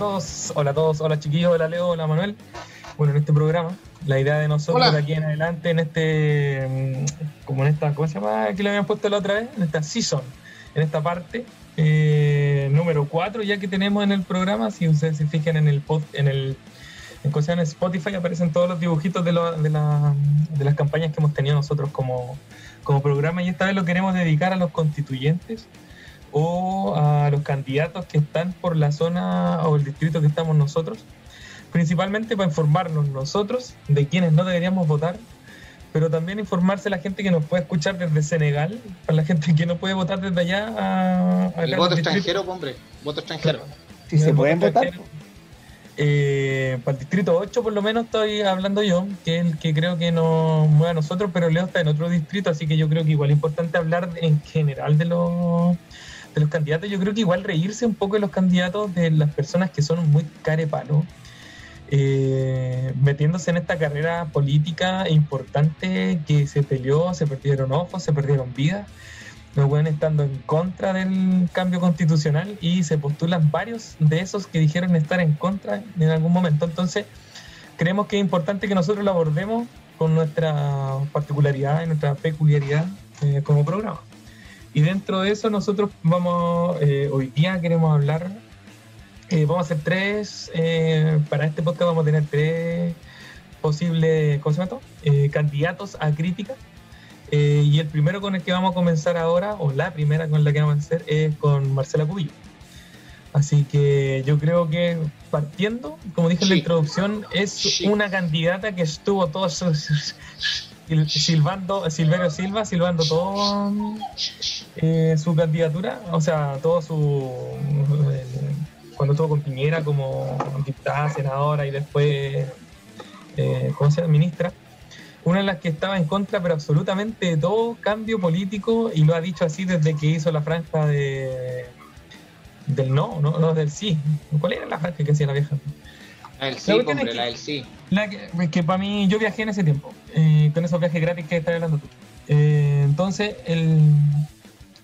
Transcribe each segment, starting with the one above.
todos, hola a todos, hola chiquillos, hola Leo, hola Manuel. Bueno, en este programa, la idea de nosotros de aquí en adelante, en este, mm, como en esta, ¿cómo se llama? Aquí le habían puesto la otra vez, en esta season, en esta parte, eh, número 4 ya que tenemos en el programa, si ustedes se fijan en el pod, en el en Spotify aparecen todos los dibujitos de, de, la, de, las campañas que hemos tenido nosotros como, como programa y esta vez lo queremos dedicar a los constituyentes o a los candidatos que están por la zona o el distrito que estamos nosotros, principalmente para informarnos nosotros de quienes no deberíamos votar, pero también informarse a la gente que nos puede escuchar desde Senegal, para la gente que no puede votar desde allá a... el voto extranjero, hombre, voto extranjero. Si se pueden votar. Eh, para el distrito 8 por lo menos estoy hablando yo, que es el que creo que nos mueve a nosotros, pero Leo está en otro distrito, así que yo creo que igual es importante hablar en general de los, de los candidatos. Yo creo que igual reírse un poco de los candidatos, de las personas que son muy carepalo, eh, metiéndose en esta carrera política importante que se peleó, se perdieron ojos, se perdieron vidas los pueden estando en contra del cambio constitucional y se postulan varios de esos que dijeron estar en contra en algún momento. Entonces, creemos que es importante que nosotros lo abordemos con nuestra particularidad y nuestra peculiaridad eh, como programa. Y dentro de eso nosotros vamos, eh, hoy día queremos hablar, eh, vamos a hacer tres, para este podcast vamos a tener tres posibles, ¿cómo se llama candidatos a crítica. Eh, y el primero con el que vamos a comenzar ahora, o la primera con la que vamos a hacer, es con Marcela Cubillo. Así que yo creo que partiendo, como dije en la introducción, es una candidata que estuvo todo silbando, Silverio Silva, silbando todo eh, su candidatura, o sea, todo su. Eh, cuando estuvo con Piñera como diputada, senadora y después, ¿cómo se? Ministra una de las que estaba en contra, pero absolutamente de todo cambio político, y lo ha dicho así desde que hizo la franja de del no, no, no del sí. ¿Cuál era la franja que hacía la vieja? La del sí, hombre, la del sí. La que, para mí, yo viajé en ese tiempo, eh, con esos viajes gratis que estás hablando tú. Eh, entonces, el,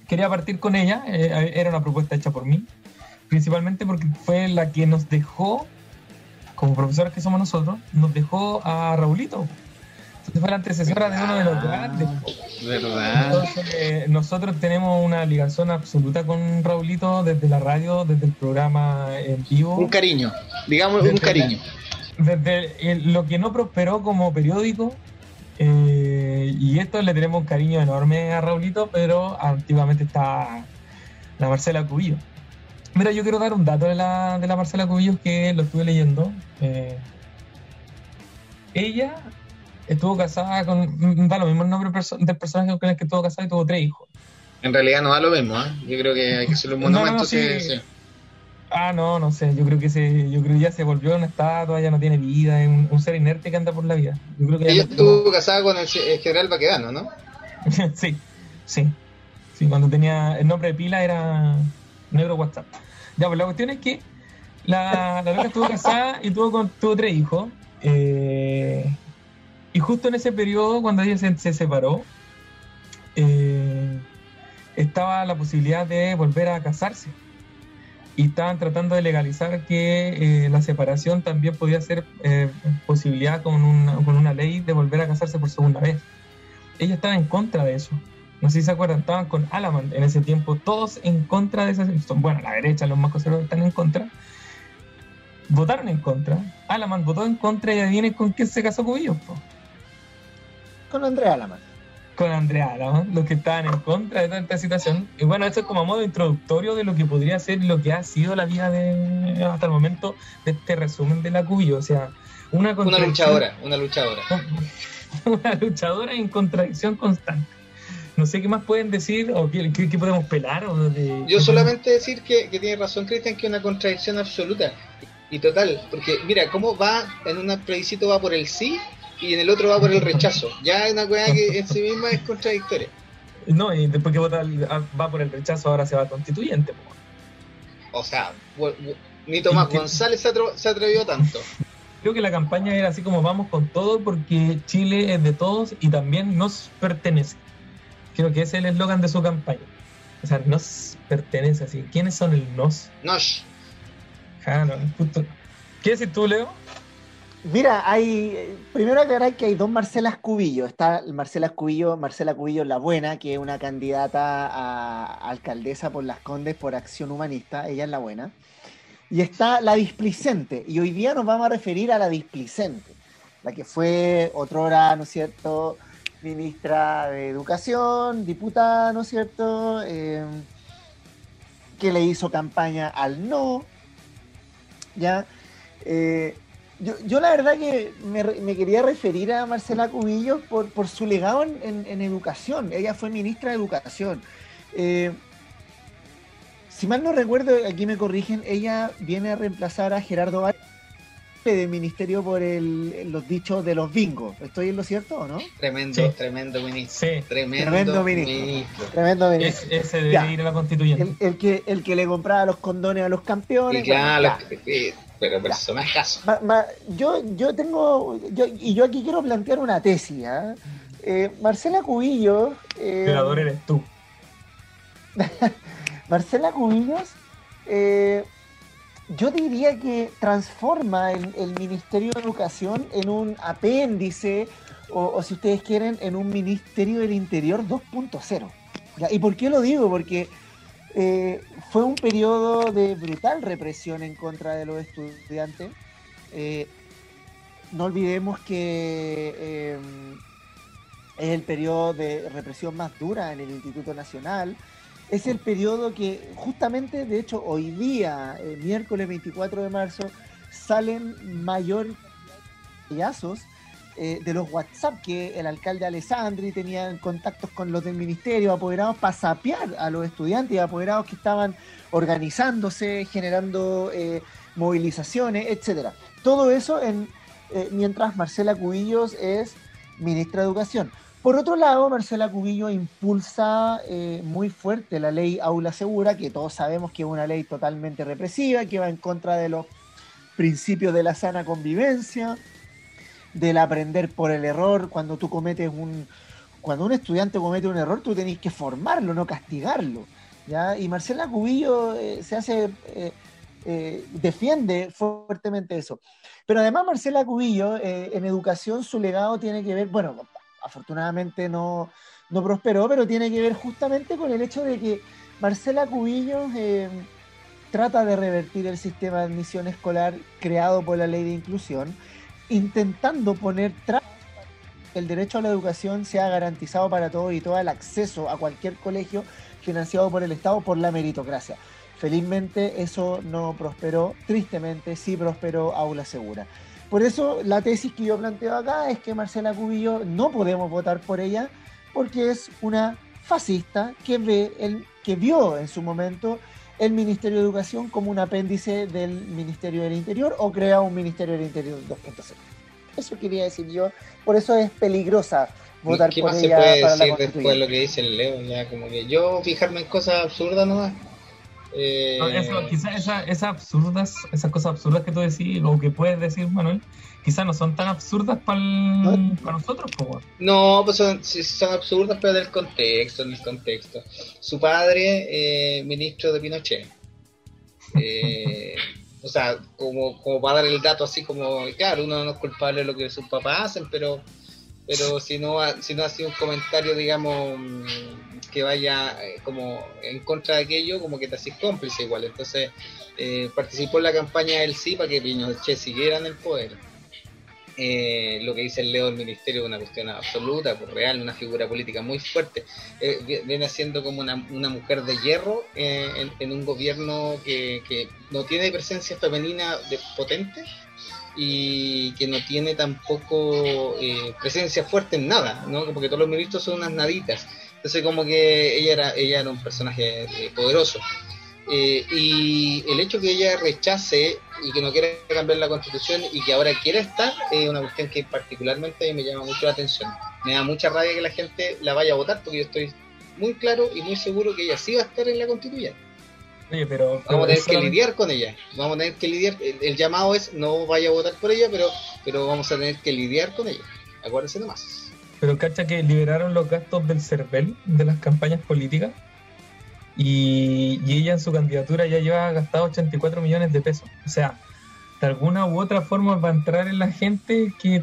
quería partir con ella, eh, era una propuesta hecha por mí, principalmente porque fue la que nos dejó, como profesores que somos nosotros, nos dejó a Raulito fue la antecesora de uno de los grandes. ¿Verdad? Entonces, nosotros tenemos una ligación absoluta con Raulito desde la radio, desde el programa en vivo. Un cariño, digamos un cariño. desde lo que no prosperó como periódico, eh, y esto le tenemos un cariño enorme a Raulito, pero antiguamente está la Marcela Cubillo. Mira, yo quiero dar un dato de la, de la Marcela Cubillo que lo estuve leyendo. Eh, ella estuvo casada con. Da lo mismo el nombre del personaje con el que estuvo casada y tuvo tres hijos. En realidad no da lo mismo, ¿eh? Yo creo que hay que hacerle un monumento. sí. Ah, no, no sé. Yo creo que se, yo creo que ya se volvió una estatua, ya no tiene vida, es un, ser inerte que anda por la vida. Yo creo que Ella estuvo casada con el, general Baquedano, ¿no? sí, sí. Sí, cuando tenía el nombre de pila era Negro WhatsApp. Ya, pues la cuestión es que la, la loca estuvo casada y tuvo, con, tuvo tres hijos. Eh, y justo en ese periodo, cuando ella se, separó, eh, estaba la posibilidad de volver a casarse. Y estaban tratando de legalizar que eh, la separación también podía ser eh, posibilidad con una, con una ley de volver a casarse por segunda vez. Ella estaba en contra de eso. No sé si se acuerdan, estaban con Alaman en ese tiempo, todos en contra de esa. Bueno, la derecha, los más conservadores están en contra. Votaron en contra. Alaman votó en contra y adivinen con quién se casó con ellos. Con Andrea Alaman. Con Andrea Alaman, los que estaban en contra de toda esta situación. Y bueno, esto es como a modo introductorio de lo que podría ser lo que ha sido la vida de hasta el momento de este resumen de la Cubillo. O sea, una, una luchadora, una luchadora. una luchadora en contradicción constante. No sé qué más pueden decir o qué, podemos pelar. O Yo solamente decir que, que tiene razón Cristian, que es una contradicción absoluta y total. Porque mira, cómo va en un plebiscito va por el sí y en el otro va por el rechazo. Ya es una cosa que en sí misma es contradictoria. No, y después que vota, va por el rechazo, ahora se va constituyente. O sea, ni Tomás González se, atrevió tanto. Creo que la campaña era así como vamos con todo porque Chile es de todos y también nos pertenece. Creo que ese es el eslogan de su campaña. O sea, nos pertenece así. ¿Quiénes son el nos? Nos. Claro, justo. ¿Qué decís tú, Leo? Mira, hay. Primero aclarar que hay dos Marcelas Cubillo. Está Marcela Cubillo, Marcela Cubillo la buena, que es una candidata a alcaldesa por las Condes por Acción Humanista. Ella es la buena. Y está la displicente. Y hoy día nos vamos a referir a la displicente. La que fue otrora, ¿no es cierto? Ministra de Educación, diputada, ¿no es cierto? Eh, que le hizo campaña al no. ¿Ya? Eh, yo, la verdad que me, quería referir a Marcela Cubillos por, su legado en, educación. Ella fue ministra de Educación. Eh, si mal no recuerdo, aquí me corrigen, ella viene a reemplazar a Gerardo Valle del ministerio por los dichos de los bingos. ¿Estoy en lo cierto o no? Tremendo, tremendo ministro. Tremendo, ministro. Tremendo ministro. ese debe ir a la constituyente. El, que, el que le compraba los condones a los campeones. Y claro, pero personajes. yo, yo tengo, yo, y yo aquí quiero plantear una tesis. ¿ah? Eh, Marcela Cubillos. Eh, eres tú. Marcela Cubillos, eh, yo diría que transforma el, el, Ministerio de Educación en un apéndice, o, si ustedes quieren, en un Ministerio del Interior 2.0. ¿Y por qué lo digo? Porque eh, fue un periodo de brutal represión en contra de los estudiantes. Eh, no olvidemos que eh, es el periodo de represión más dura en el Instituto Nacional. Es el periodo que justamente, de hecho, hoy día, miércoles 24 de marzo, salen mayor eh, de los WhatsApp que el alcalde Alessandri tenía contactos con los del ministerio, apoderados para sapear a los estudiantes, apoderados que estaban organizándose, generando eh, movilizaciones, etcétera. Todo eso en, eh, mientras Marcela Cubillos es ministra de Educación. Por otro lado, Marcela Cubillo impulsa muy fuerte la ley Aula Segura, que todos sabemos que es una ley totalmente represiva, que va en contra de los principios de la sana convivencia, del aprender por el error, cuando tú cometes un, cuando un estudiante comete un error, tú tenés que formarlo, no castigarlo. ¿ya? Y Marcela Cubillo eh, se hace, eh, eh, defiende fuertemente eso. Pero además Marcela Cubillo, en educación, su legado tiene que ver, bueno, afortunadamente no, no prosperó, pero tiene que ver justamente con el hecho de que Marcela Cubillo trata de revertir el sistema de admisión escolar creado por la ley de inclusión intentando poner que el derecho a la educación sea garantizado para todos y todo el acceso a cualquier colegio financiado por el Estado por la meritocracia. Felizmente eso no prosperó, tristemente sí prosperó Aula Segura. Por eso la tesis que yo planteo acá es que Marcela Cubillo no podemos votar por ella porque es una fascista que ve el, que vio en su momento el Ministerio de Educación como un apéndice del Ministerio del Interior o crea un Ministerio del Interior 2.0. Eso quería decir yo. Por eso es peligrosa votar ¿Qué por más ella se puede decir después de lo que dice el Leo? Ya como que yo fijarme en cosas absurdas nomás. Eh... quizás esas absurdas, esas cosas absurdas que tú decís, o que puedes decir, Manuel, quizás no son tan absurdas para nosotros, como. No, pues son, son absurdas, pero del contexto, en el contexto. Su padre, eh, ministro de Pinochet. Eh, o sea, como, como para dar el dato así como, claro, uno no es culpable de lo que sus papás hacen, pero pero si no, si no ha sido un comentario, digamos, que vaya eh, como en contra de aquello, como que te haces cómplice igual. Entonces, participó en la campaña del sí para que Pinochet siguiera en el poder. Eh, lo que dice el Leo del Ministerio es una cuestión absoluta, por real, una figura política muy fuerte. Eh, viene siendo como una, mujer de hierro eh, en, un gobierno que, no tiene presencia femenina de, potente y que no tiene tampoco presencia fuerte en nada, ¿no? porque todos los ministros son unas naditas. Entonces como que ella era, ella era un personaje poderoso. Eh, y el hecho que ella rechace y que no quiere cambiar la constitución y que ahora quiere estar es una cuestión que particularmente me llama mucho la atención. Me da mucha rabia que la gente la vaya a votar porque yo estoy muy claro y muy seguro que ella sí va a estar en la constituyente. pero, vamos a tener que lidiar con ella. Vamos a tener que lidiar. El, llamado es no vaya a votar por ella, pero, pero vamos a tener que lidiar con ella. Acuérdense nomás. Pero cacha que liberaron los gastos del CERVEL de las campañas políticas y, ella en su candidatura ya lleva gastado 84 millones de pesos. O sea, de alguna u otra forma va a entrar en la gente que,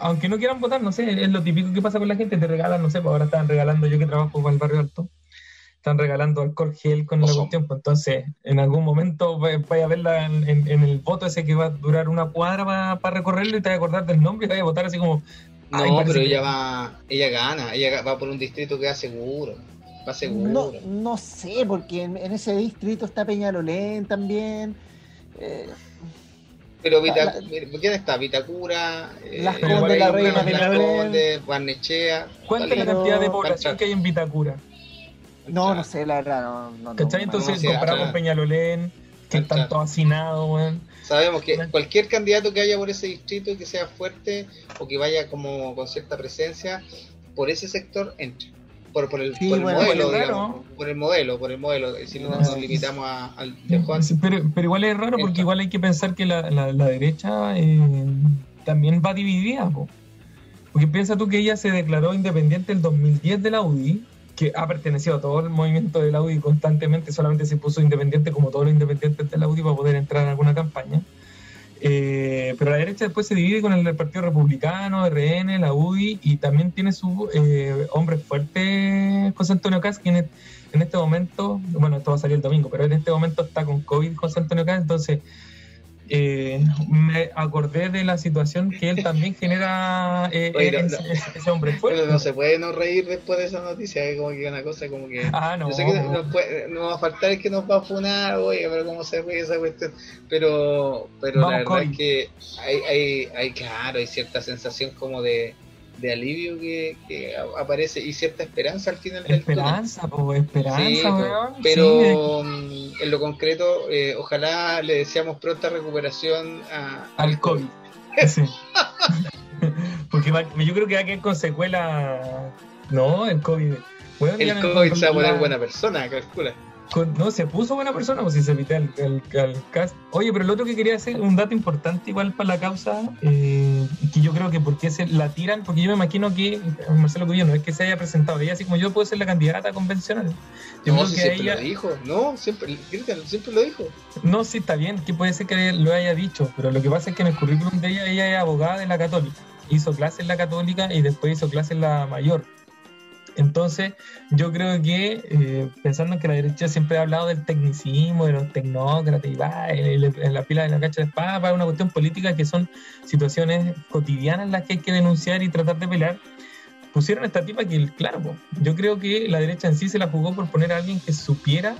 aunque no quieran votar, no sé, es lo típico que pasa con la gente, te regalan, no sé, pues ahora están regalando, yo que trabajo para el barrio alto, están regalando alcohol gel con la cuestión, pues entonces en algún momento vaya a verla en, el voto ese que va a durar una cuadra para, recorrerlo y te vas a acordar del nombre y vas a votar así como... No, pero ella va, ella gana, ella va por un distrito que va seguro. Va seguro. No, no sé, porque en, ese distrito está Peñalolén también. Eh, pero ¿quién está? Vitacura, eh, Las de la Reina, Conde, Barnechea. ¿Cuánta es la cantidad de población que hay en Vitacura? No, no sé, la verdad, no. no ¿Cachai? Entonces comparamos Peñalolén, que están todos hacinados, weón. Sabemos que cualquier candidato que haya por ese distrito y que sea fuerte o que vaya como con cierta presencia por ese sector entra por, por, el, por el modelo, digamos, por el modelo, por el modelo, si no nos limitamos al de Juan. Pero, pero igual es raro porque igual hay que pensar que la, la, derecha eh, también va dividida, porque piensa tú que ella se declaró independiente el 2010 de la UDI, que ha pertenecido a todo el movimiento de la UDI constantemente, solamente se puso independiente como todos los independientes de la UDI para poder entrar en alguna campaña. Eh, pero la derecha después se divide con el Partido Republicano, RN, la UDI, y también tiene su eh, hombre fuerte, José Antonio Caz, quien en este momento, bueno, esto va a salir el domingo, pero en este momento está con COVID José Antonio Caz, entonces eh, me acordé de la situación que él también genera eh, ese, hombre fuerte. Pero no se puede no reír después de esa noticia, es como que una cosa como que... Ah, no. Yo sé que no, va a faltar el que nos va a funar, oye, pero cómo se ríe esa cuestión. Pero, pero la verdad es que hay, hay, hay, claro, hay cierta sensación como de de alivio que, que, aparece y cierta esperanza al final del Esperanza, pues esperanza, weón. Pero mm, en lo concreto, eh, ojalá le deseamos pronta recuperación a, al COVID. Porque yo creo que va a quedar con secuela. No, el COVID. el COVID se va a poner buena persona, calcula no, se puso buena persona, pues si se evita el, cast. Oye, pero lo otro que quería hacer, un dato importante igual para la causa, eh, que yo creo que porque se la tiran, porque yo me imagino que Marcelo Cubillo no es que se haya presentado, ella así como yo puedo ser la candidata convencional. Yo no, si siempre lo dijo, no, siempre, siempre lo dijo. No, sí, está bien, que puede ser que lo haya dicho, pero lo que pasa es que en el currículum de ella, ella es abogada de la católica, hizo clases en la católica y después hizo clases en la mayor. Entonces, yo creo que, eh, pensando en que la derecha siempre ha hablado del tecnicismo, de los tecnócratas, y va en, la pila de la cacha de para una cuestión política que son situaciones cotidianas las que hay que denunciar y tratar de pelear, pusieron esta tipa que, claro, yo creo que la derecha en sí se la jugó por poner a alguien que supiera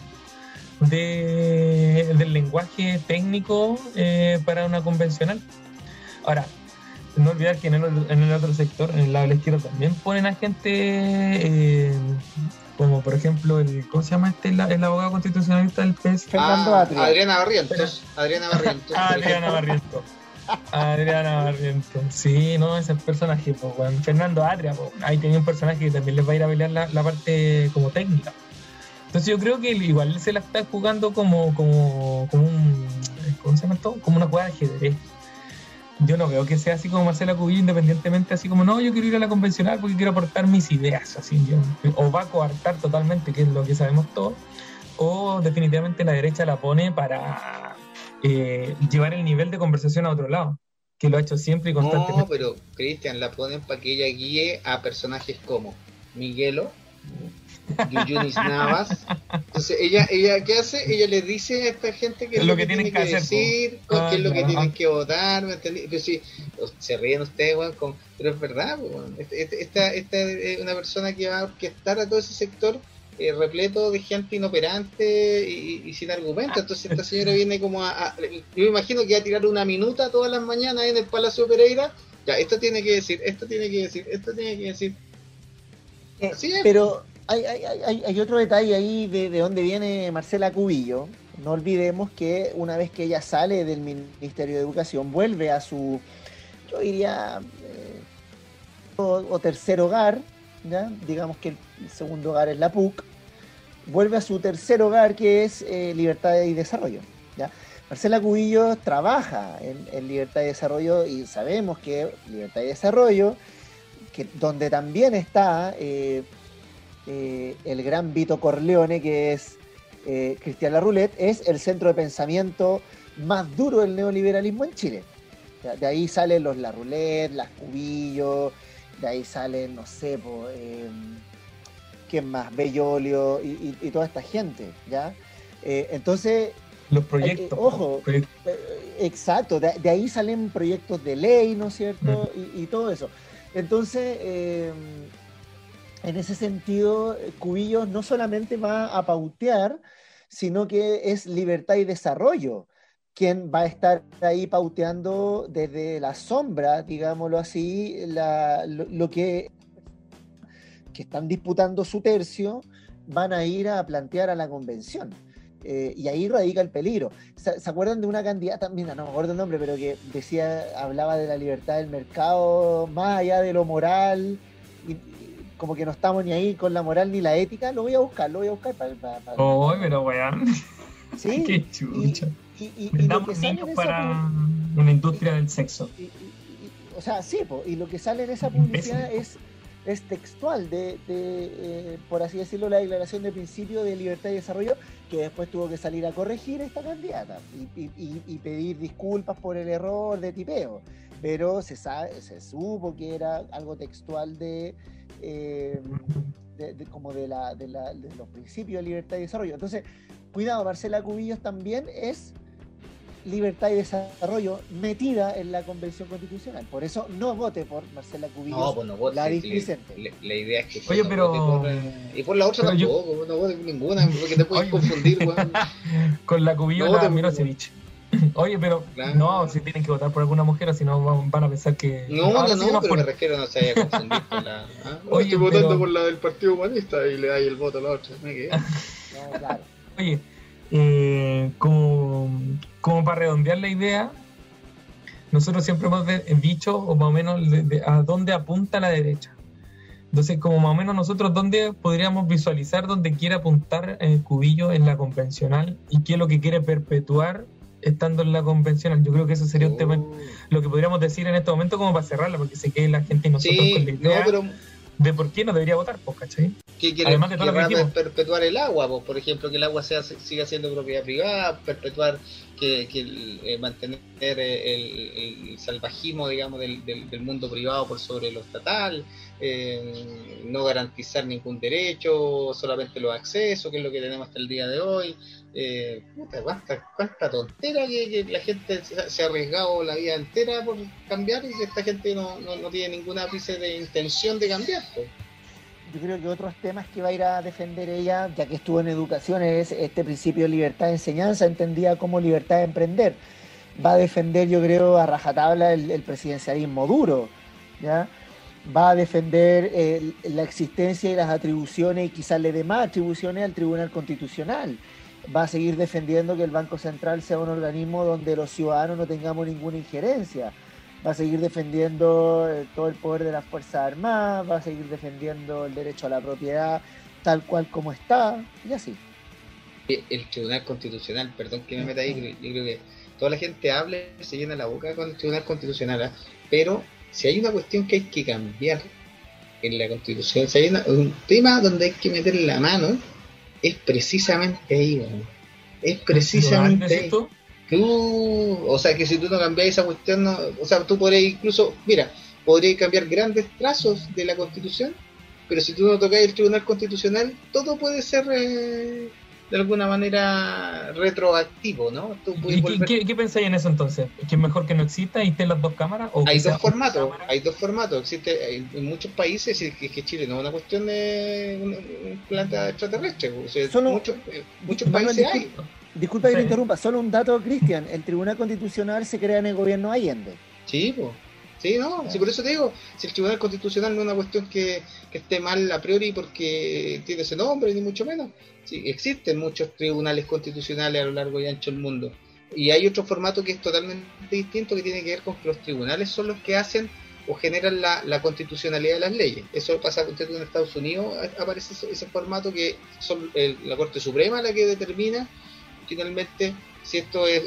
del lenguaje técnico eh, para una convencional. Ahora, no olvidar que en el, otro sector, en el lado de la izquierda, también ponen a gente eh, como por ejemplo el ¿cómo se llama este el, abogado constitucionalista del PES? Fernando ah, Adriana Barrientos. Adriana Barrientos. Adriana Barrientos. Adriana Barrientos. Sí, no, ese personaje, pues, Fernando Adria, pues, ahí tenía un personaje que también les va a ir a pelear la, parte como técnica. Entonces yo creo que igual se la está jugando como, como, como un, ¿cómo se llama esto? Como una jugada de ajedrez yo no veo que sea así como Marcela Cubillo, independientemente, así como, no, yo quiero ir a la convencional porque quiero aportar mis ideas, así, o va a coartar totalmente, que es lo que sabemos todos, o definitivamente la derecha la pone para eh, llevar el nivel de conversación a otro lado, que lo ha hecho siempre y constantemente. No, pero Cristian, la ponen para que ella guíe a personajes como Miguelo, Yuyunis Navas. Entonces, ella, ella, ¿qué hace? Ella le dice a esta gente qué es lo, que, tienen que, decir, qué es lo que tienen que votar, ¿me Pero si, se ríen ustedes, pero es verdad, este, este, Esta, esta, es una persona que va a orquestar a todo ese sector eh, repleto de gente inoperante y, sin argumentos. Entonces, esta señora viene como a, Yo me imagino que va a tirar una minuta todas las mañanas en el Palacio Pereira. Ya, esto tiene que decir, esto tiene que decir, esto tiene que decir. Eh. Pero hay, hay, hay, otro detalle ahí de, de dónde viene Marcela Cubillo. No olvidemos que una vez que ella sale del Ministerio de Educación, vuelve a su, yo diría, eh, o, tercer hogar, digamos que el segundo hogar es la PUC, vuelve a su tercer hogar que es eh, Libertad y Desarrollo. Marcela Cubillo trabaja en, Libertad y Desarrollo y sabemos que Libertad y Desarrollo, que, donde también está... Eh, eh, el gran Vito Corleone, que es eh, Cristian Larroulet, es el centro de pensamiento más duro del neoliberalismo en Chile. De ahí salen los Larroulet, las Cubillo, de ahí salen, no sé, eh, ¿quién más? Bellolio y, toda esta gente, ¿ya? Eh, entonces... Los proyectos. ojo, exacto, de, ahí salen proyectos de ley, ¿no es cierto? Mm. Y, todo eso. Entonces, en ese sentido, Cubillo no solamente va a pautear, sino que es libertad y desarrollo quien va a estar ahí pauteando desde la sombra, digámoslo así, lo, que, que están disputando su tercio van a ir a plantear a la convención. Eh, y ahí radica el peligro. ¿Se, acuerdan de una candidata? Mira, no me acuerdo el nombre, pero que decía, hablaba de la libertad del mercado, más allá de lo moral, y, como que no estamos ni ahí con la moral ni la ética, lo voy a buscar, lo voy a buscar para... oh, pero weón. Sí. Qué chucha. Y, y, niños para una industria del sexo. o sea, sí, y lo que sale en esa publicidad es, es textual de, eh, por así decirlo, la declaración de principio de libertad y desarrollo, que después tuvo que salir a corregir esta candidata y, pedir disculpas por el error de tipeo. Pero se, sabe, se supo que era algo textual de eh, como de, la, de, los principios de libertad y desarrollo. Entonces, cuidado, Marcela Cubillos también es libertad y desarrollo metida en la Convención Constitucional. Por eso no vote por Marcela Cubillos, no, pues no vote, la La, idea es que... Oye, pero... y por la otra tampoco, no vote por ninguna, porque te puedes confundir, Con la Cubillos no la Mirosevic. Oye, pero no, si tienen que votar por alguna mujer, si no van a pensar que. No, no, no, pero me refiero no se haya confundido con la. ¿ah? Oye, estoy votando por la del Partido Humanista y le da el voto a la otra. no, claro. Oye, eh, como, como para redondear la idea, nosotros siempre hemos dicho, o más o menos, a dónde apunta la derecha. Entonces, como más o menos nosotros, ¿dónde podríamos visualizar dónde quiere apuntar el cubillo en la convencional y qué es lo que quiere perpetuar estando en la convencional. Yo creo que eso sería un tema, oh. lo que podríamos decir en este momento como para cerrarla, porque sé que la gente y nosotros con la idea de por qué no debería votar, pues, ¿cachai? ¿Qué quiere, Además de todo lo que perpetuar el agua, pues, por ejemplo, que el agua sea, siga siendo propiedad privada, perpetuar que, que eh, mantener el, salvajismo, digamos, del, del, mundo privado por sobre lo estatal, eh, no garantizar ningún derecho, solamente los accesos, que es lo que tenemos hasta el día de hoy. Eh, cuánta, tontera que, la gente se ha arriesgado la vida entera por cambiar y esta gente no, no, tiene ninguna ápice de intención de cambiar. Yo creo que otros temas que va a ir a defender ella, ya que estuvo en educación, es este principio de libertad de enseñanza, entendida como libertad de emprender. Va a defender, yo creo, a rajatabla el, presidencialismo duro, ¿ya? va a defender eh, la existencia y las atribuciones y quizás le dé más atribuciones al Tribunal Constitucional va a seguir defendiendo que el Banco Central sea un organismo donde los ciudadanos no tengamos ninguna injerencia. Va a seguir defendiendo eh, todo el poder de las Fuerzas Armadas, va a seguir defendiendo el derecho a la propiedad tal cual como está, y así. El Tribunal Constitucional, perdón que me meta ahí, yo creo que toda la gente habla se llena la boca con el Tribunal Constitucional, ¿ah? pero si hay una cuestión que hay que cambiar en la Constitución, si hay un tema donde hay que meter la mano, es precisamente ahí, Es precisamente ahí. Tú, o sea, que si tú no cambias esa cuestión, o sea, tú podrías incluso, mira, podrías cambiar grandes trazos de la Constitución, pero si tú no tocas el Tribunal Constitucional, todo puede ser eh, de alguna manera retroactivo, ¿no? ¿Y qué, pensáis en eso entonces? ¿Que es mejor que no exista y estén las dos cámaras? ¿o hay dos formatos, hay dos formatos. Existe en muchos países que, que Chile no es una cuestión de un, planta extraterrestre. muchos, eh, muchos países hay. Disculpa que me interrumpa, solo un dato, Cristian. El Tribunal Constitucional se crea en el gobierno Allende. Sí, pues. Sí, no, sí, por eso te digo, si el Tribunal Constitucional no es una cuestión que, esté mal a priori porque tiene ese nombre, ni mucho menos. Sí, existen muchos tribunales constitucionales a lo largo y ancho del mundo. Y hay otro formato que es totalmente distinto que tiene que ver con que los tribunales son los que hacen o generan la, constitucionalidad de las leyes. Eso pasa en Estados Unidos, aparece ese, formato que son la Corte Suprema la que determina finalmente si esto es,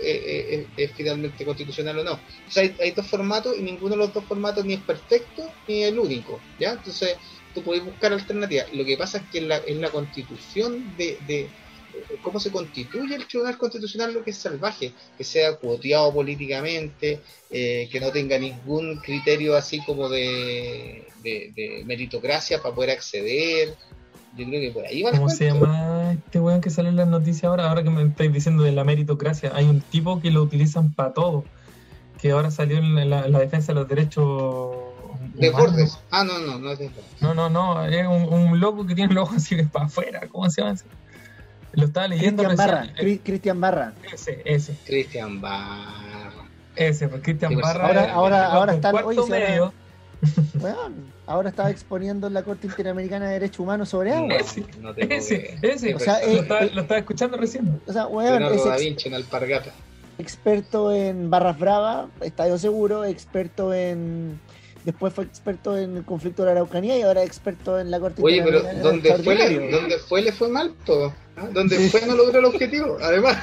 es, finalmente constitucional o no. hay, hay, dos formatos y ninguno de los dos formatos ni es perfecto ni es el único, ¿ya? Entonces tú puedes buscar alternativas. Lo que pasa es que en la, en la constitución de, de cómo se constituye el Tribunal Constitucional lo que es salvaje, que sea cuoteado políticamente, eh, que no tenga ningún criterio así como de, de, meritocracia para poder acceder. Yo creo que por ahí va ¿Cómo se llama este weón que sale en las noticias ahora? Ahora que me estáis diciendo de la meritocracia, hay un tipo que lo utilizan para todo, que ahora salió en la, defensa de los derechos de Bordes. Ah, no, no, no es de No, no, no, es un, un loco que tiene los ojos así para afuera. ¿Cómo se llama? Lo estaba leyendo Cristian Barra. Cristian Barra. Ese, ese. Cristian Barra. Ese, pues Cristian pues, Barra. Ahora, ahora, ahora está. Oye, medio. Bueno, ahora estaba exponiendo en la Corte Interamericana de Derechos Humanos sobre agua. Ese, no ese, ese. O sea, lo, eh, estaba, eh, lo, estaba, escuchando recién. O sea, bueno, es da Vinci en Alpargata. Experto en barras bravas, estadio seguro, experto en después fue experto en el conflicto de la Araucanía y ahora experto en la Corte Oye, pero donde fue, le, donde fue le fue mal todo. ¿Ah? Donde fue no logró el objetivo, además.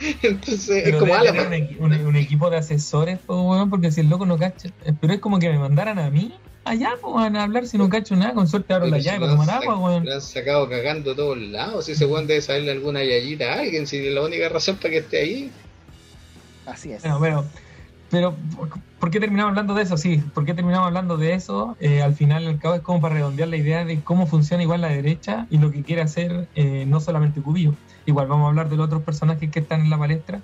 Entonces, es como ala, un, un, equipo de asesores, porque si el loco no cacha. Pero es como que me mandaran a mí allá, pues, a hablar si no cacho nada, con suerte abro la llave para tomar agua, weón. Lo han sacado cagando todos lados. Si ese weón debe saberle alguna yayita a alguien, si la única razón para que esté ahí. Así es. Bueno, pero pero, ¿por qué terminamos hablando de eso? Sí, ¿por qué terminamos hablando de eso? Eh, al final, al cabo, es como para redondear la idea de cómo funciona igual la derecha y lo que quiere hacer eh, no solamente Cubillo. Igual vamos a hablar de los otros personajes que están en la palestra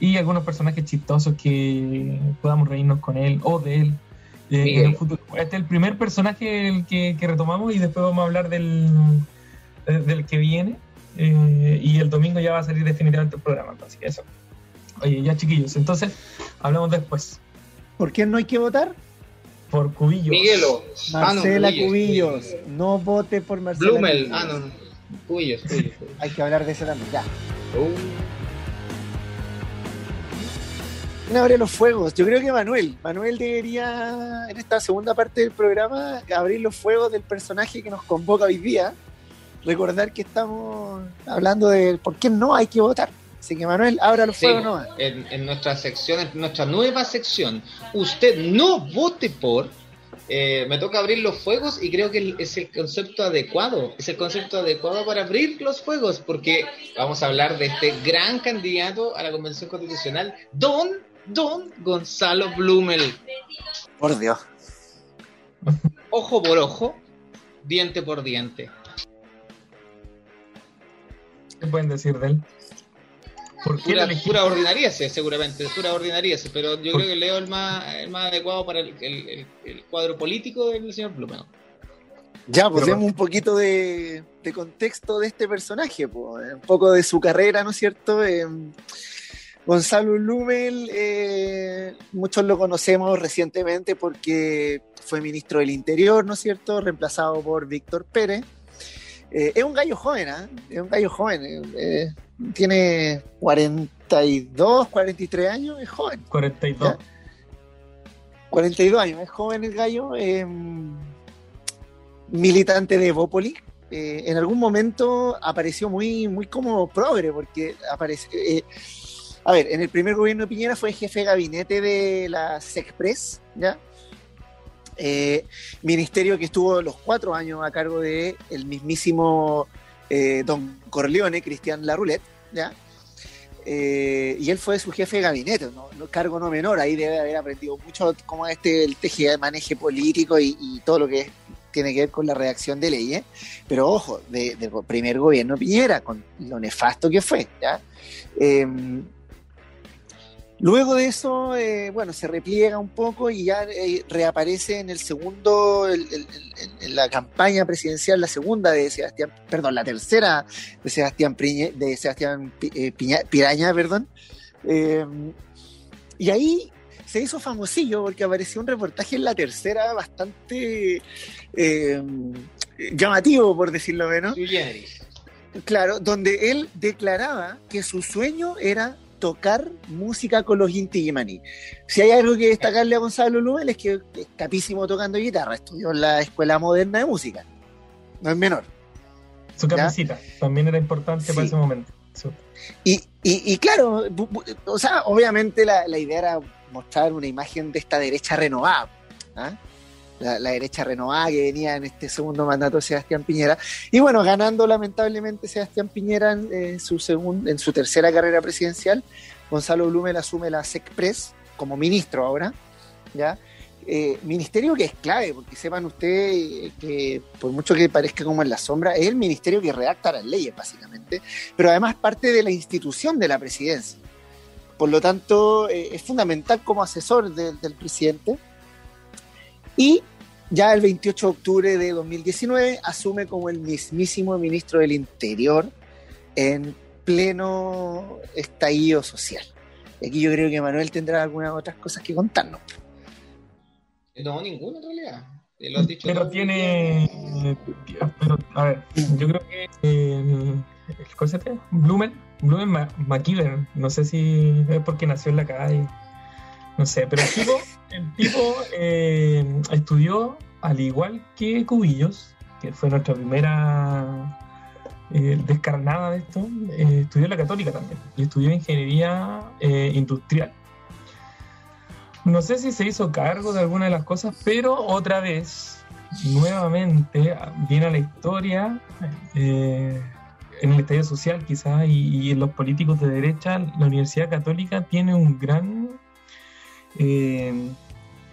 y algunos personajes chistosos que podamos reírnos con él o de él eh, en el futuro. Este es el primer personaje que, que, retomamos y después vamos a hablar del, del que viene. y el domingo ya va a salir definitivamente el programa. Así que eso. Oye, ya chiquillos, entonces hablamos después. ¿Por qué no hay que votar? Por Cubillos. Miguelo. Marcela ah, no, Cubillos. No vote por Marcela Blumel. Ah, no, no. Cubillos, Cubillos, hay que hablar de eso también, ya. Uh. abre los fuegos? Yo creo que Manuel. Manuel debería, en esta segunda parte del programa, abrir los fuegos del personaje que nos convoca hoy día. Recordar que estamos hablando de por qué no hay que votar. Así que Manuel, abra los fuegos nomás. En, nuestra sección, en nuestra nueva sección, usted no vote por. Eh, me toca abrir los fuegos y creo que es el concepto adecuado, es el concepto adecuado para abrir los fuegos, porque vamos a hablar de este gran candidato a la Convención Constitucional, Don, Don Gonzalo Blumel. Por Dios. Ojo por ojo, diente por diente. ¿Qué pueden decir de él? Pura, pura ordinaria, seguramente, pura ordinaria, pero yo creo que Leo es el más, el más adecuado para el, el, cuadro político del señor Blumel. Ya, pues un poquito de, de, contexto de este personaje, pues, un poco de su carrera, ¿no es cierto? Eh, Gonzalo Blumel, eh, muchos lo conocemos recientemente porque fue ministro del Interior, ¿no es cierto? Reemplazado por Víctor Pérez. Eh, es un gallo joven, ¿ah? Es un gallo joven. Eh, tiene 42, 43 años, es joven. 42. 42 años, es joven el gallo. Em, militante de Evópolis. Eh, en algún momento apareció muy, muy como progre, porque aparece. a ver, en el primer gobierno de Piñera fue jefe de gabinete de la SECPRES, ¿ya? Eh, ministerio que estuvo los cuatro años a cargo de el mismísimo eh, don Corleone, Cristian Laroulet, ¿ya? Eh, y él fue su jefe de gabinete, ¿no? cargo no menor, ahí debe haber aprendido mucho cómo este el tejido de manejo político y, todo lo que tiene que ver con la redacción de leyes, pero ojo, del de primer gobierno Piñera, con lo nefasto que fue, ¿ya? Luego de eso, eh, bueno, se repliega un poco y ya eh, reaparece en el segundo, en la campaña presidencial, la segunda de Sebastián, perdón, la tercera de Sebastián, de Sebastián eh, Piraña, perdón. y ahí se hizo famosillo porque apareció un reportaje en la tercera bastante llamativo, por decirlo menos. Claro, donde él declaraba que su sueño era tocar música con los Inti Si hay algo que destacarle a Gonzalo Lubel es que es capísimo tocando guitarra, estudió en la Escuela Moderna de Música, no es menor. Su camisita también era importante para ese momento. Y, y, claro, o sea, obviamente la, la, idea era mostrar una imagen de esta derecha renovada. ¿ah? La, derecha renovada que venía en este segundo mandato de Sebastián Piñera. Y bueno, ganando lamentablemente Sebastián Piñera en, eh, su, en su tercera carrera presidencial, Gonzalo Blumel asume la SECPRES como ministro ahora, ¿ya? Eh, ministerio que es clave, porque sepan ustedes que por mucho que parezca como en la sombra, es el ministerio que redacta las leyes, básicamente, pero además parte de la institución de la presidencia. Por lo tanto, eh, es fundamental como asesor del presidente. Y ya el 28 de octubre de 2019 asume como el mismísimo ministro del Interior en pleno estallido social. Y aquí yo creo que Manuel tendrá algunas otras cosas que contarnos. No, ninguna en realidad. Lo has dicho pero tiene. Pero, a ver, yo creo que. Eh, ¿Cómo se llama? Blumen, Blumen McKibben. No sé si es porque nació en la calle. No sé, pero el tipo, el tipo eh, estudió, al igual que Cubillos, que fue nuestra primera eh, descarnada de esto, eh, estudió la católica también. Y estudió ingeniería industrial. No sé si se hizo cargo de alguna de las cosas, pero otra vez, nuevamente, viene a la historia, en el estadio social quizás, y, en los políticos de derecha, la Universidad Católica tiene un gran eh,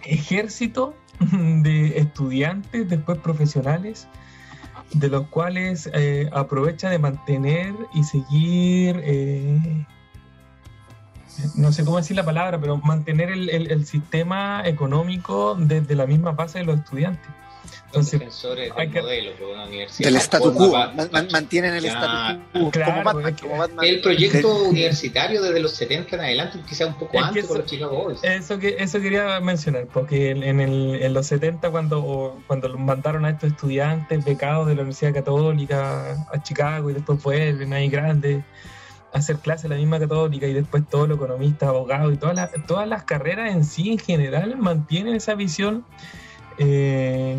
ejército de estudiantes, después profesionales, de los cuales eh, aprovecha de mantener y seguir no sé cómo decir la palabra, pero mantener el, el, sistema económico desde la misma base de los estudiantes. Entonces, defensores del modelo de una universidad. Del statu quo, mantienen el statu quo. como el proyecto universitario desde los 70 en adelante, quizás un poco antes con los Chicago Boys. Eso, que, eso quería mencionar, porque en, el, en los 70 cuando, cuando mandaron a estos estudiantes becados de la Universidad Católica a Chicago y después vuelven ahí grandes hacer clase la misma católica y después todo lo economista, abogado y todas las, todas las carreras en sí en general mantienen esa visión eh,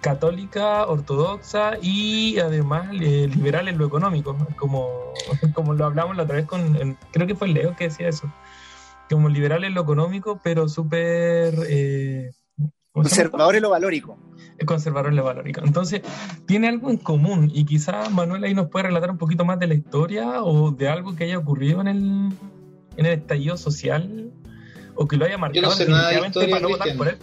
católica, ortodoxa y además eh, liberal en lo económico, como, como lo hablamos la otra vez con, creo que fue Leo que decía eso, como liberal en lo económico, pero súper... Eh, Conservador en lo valórico. Conservador en lo valórico. Entonces, tiene algo en común y quizás Manuel ahí nos puede relatar un poquito más de la historia o de algo que haya ocurrido en el, en el estallido social o que lo haya marcado Yo no sé nada de historia, para no votar por él.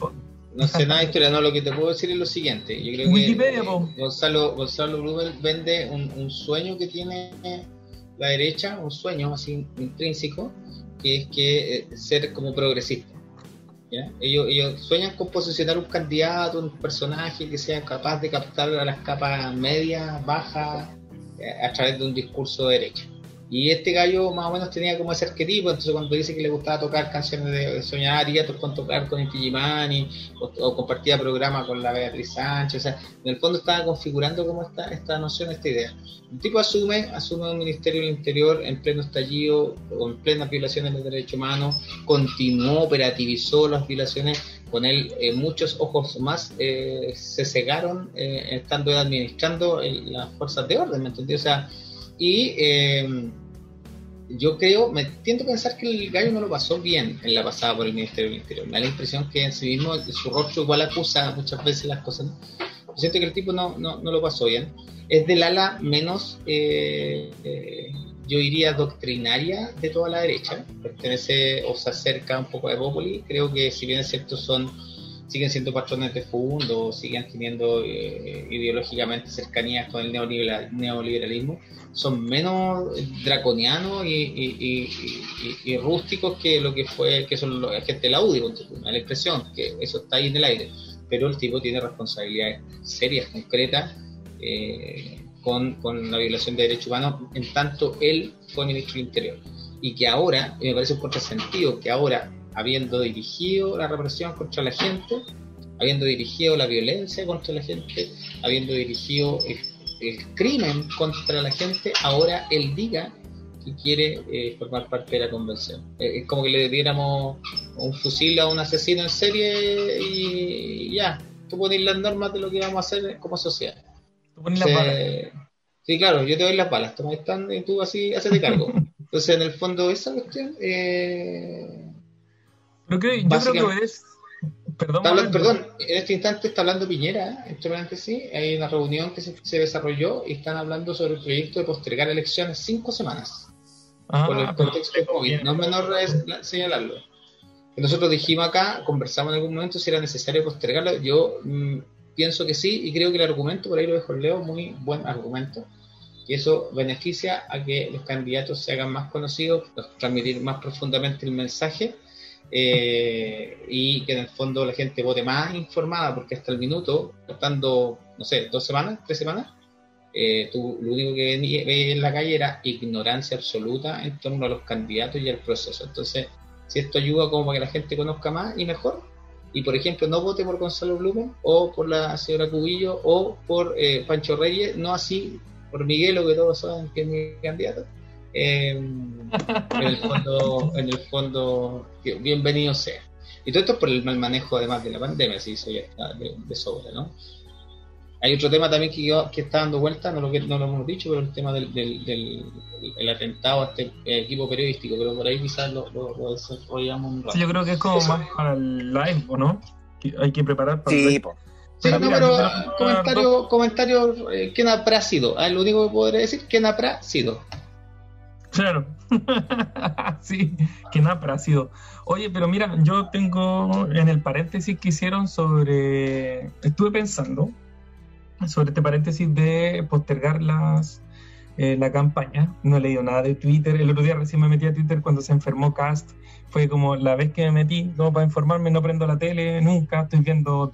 No sé nada de historia, no, lo que te puedo decir es lo siguiente. Yo creo Wikipedia, que eh, Gonzalo, Gonzalo Blumel vende un, un, sueño que tiene la derecha, un sueño así intrínseco, que es que eh, ser como progresista. Ellos, ellos sueñan con posicionar un candidato, un personaje que sea capaz de captar a las capas medias, bajas, eh, a través de un discurso de derecha. Y este gallo más o menos tenía como ese arquetipo, entonces cuando dice que le gustaba tocar canciones de Soñar y con tocar con Inti o, o, compartía programa con la Beatriz Sánchez, o sea, en el fondo estaba configurando como esta, esta noción, esta idea. El tipo asume, asume un Ministerio del Interior en pleno estallido, con plenas violaciones de derechos humanos, continuó, operativizó las violaciones, con él eh, muchos ojos más eh, se cegaron eh, estando administrando las fuerzas de orden, ¿me entendí? O sea, y eh, yo creo, me tiento a pensar que el gallo no lo pasó bien en la pasada por el Ministerio del Interior. Me da la impresión que en sí mismo su rostro igual acusa muchas veces las cosas. siento que el tipo no, no, no, lo pasó bien. Es del ala menos, eh, eh, yo diría, doctrinaria de toda la derecha. Pertenece o se acerca un poco a Evópoli. Creo que si bien es cierto son siguen siendo patrones de fondo, siguen teniendo eh, ideológicamente cercanías con el neoliberalismo, son menos draconianos y, rústicos que lo que fue que son los agentes de la UDI, la expresión, que eso está ahí en el aire, pero el tipo tiene responsabilidades serias, concretas, eh, con, con, la violación de derechos humanos, en tanto él fue ministro del Interior. Y que ahora, me parece un contrasentido, que ahora habiendo dirigido la represión contra la gente, habiendo dirigido la violencia contra la gente, habiendo dirigido el, crimen contra la gente, ahora él diga que quiere eh, formar parte de la convención. Eh, es como que le diéramos un fusil a un asesino en serie y, ya, tú pones las normas de lo que vamos a hacer como sociedad. Sí, claro, yo te doy las balas, toma están y tú así, de cargo. Entonces, en el fondo, esa cuestión. Eh, yo creo que es. Perdón, perdón, en este instante está hablando Piñera, entre sí, hay una reunión que se, desarrolló y están hablando sobre el proyecto de postergar elecciones cinco semanas. Ah, por el contexto de COVID, no es menor señalarlo. Nosotros dijimos acá, conversamos en algún momento si era necesario postergarlo. Yo mm, pienso que sí y creo que el argumento, por ahí lo dejo Leo, muy buen argumento. Y eso beneficia a que los candidatos se hagan más conocidos, transmitir más profundamente el mensaje eh, y que en el fondo la gente vote más informada, porque hasta el minuto, estando, no sé, dos semanas, tres semanas, eh, tú, lo único que veías en la calle era ignorancia absoluta en torno a los candidatos y al proceso. Entonces, si esto ayuda como para que la gente conozca más y mejor, y por ejemplo no vote por Gonzalo Blumen o por la señora Cubillo o por eh, Pancho Reyes, no así por Miguelo, que todos saben que es mi candidato. Em, en el fondo, en el fondo, bienvenido sea. Y todo esto es por el mal manejo además de la pandemia, si eso ya está de, de sobra, ¿no? Hay otro tema también que, que está dando vuelta, no lo, no lo hemos dicho, pero el tema del, del, atentado a este equipo periodístico, pero por ahí quizás lo, lo, desarrollamos un rato. yo creo que es como más para el live, ¿o no? hay que preparar para sí, el live. Sí, no, pero comentario, comentario eh, ¿quién habrá sido? Ah, lo único que podré decir, ¿quién habrá sido? Claro, sí, ¿quién habrá sido? Oye, pero mira, yo tengo en el paréntesis que hicieron sobre, estuve pensando, sobre este paréntesis de postergar las, eh, la campaña. No he leído nada de Twitter. El otro día recién me metí a Twitter cuando se enfermó Cast. Fue como la vez que me metí, como para informarme, no prendo la tele nunca. Estoy viendo,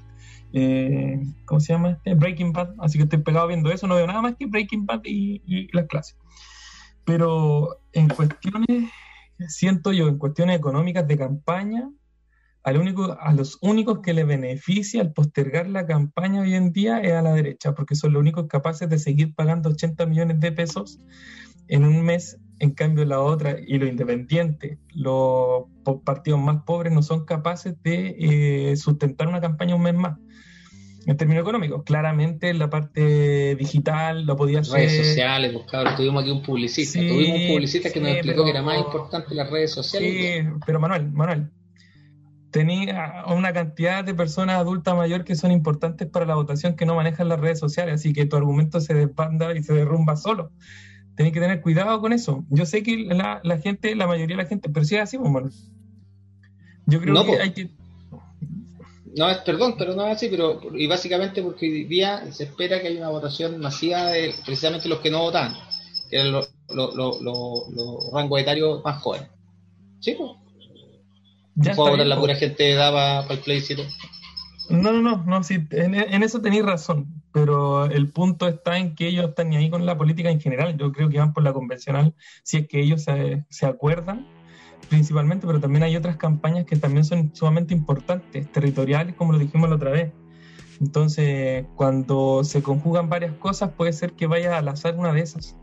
eh, ¿cómo se llama este? Breaking Bad. Así que estoy pegado viendo eso. No veo nada más que Breaking Bad y, y las clases. Pero en cuestiones, siento yo, en cuestiones económicas de campaña, al único, a los únicos que le beneficia al postergar la campaña hoy en día es a la derecha, porque son los únicos capaces de seguir pagando 80 millones de pesos en un mes. En cambio, la otra y los independientes, los partidos más pobres, no son capaces de eh, sustentar una campaña un mes más. En términos económicos, claramente en la parte digital lo podía hacer. Redes sociales, pues tuvimos aquí un publicista. tuvimos un publicista que nos explicó que era más importante las redes sociales. Sí, pero Manuel, Manuel, tenía una cantidad de personas adultas mayores que son importantes para la votación que no manejan las redes sociales, así que tu argumento se desbanda y se derrumba solo. Tienes que tener cuidado con eso. Yo sé que la, gente, la mayoría de la gente, pero si es así, pues, yo creo que hay que... No, es, perdón, pero no es así, pero y básicamente porque hoy día se espera que haya una votación masiva de precisamente los que no votan, que eran los lo, rangos etarios más jóvenes. ¿Sí? Pues? Ya ¿Puedo votar la pura gente daba para el plebiscito? No, no, no, no sí, en, eso tenéis razón, pero el punto está en que ellos están ahí con la política en general. Yo creo que van por la convencional, si es que ellos se, se acuerdan principalmente, pero también hay otras campañas que también son sumamente importantes, territoriales, como lo dijimos la otra vez. Entonces, cuando se conjugan varias cosas, puede ser que vaya al azar una de esas.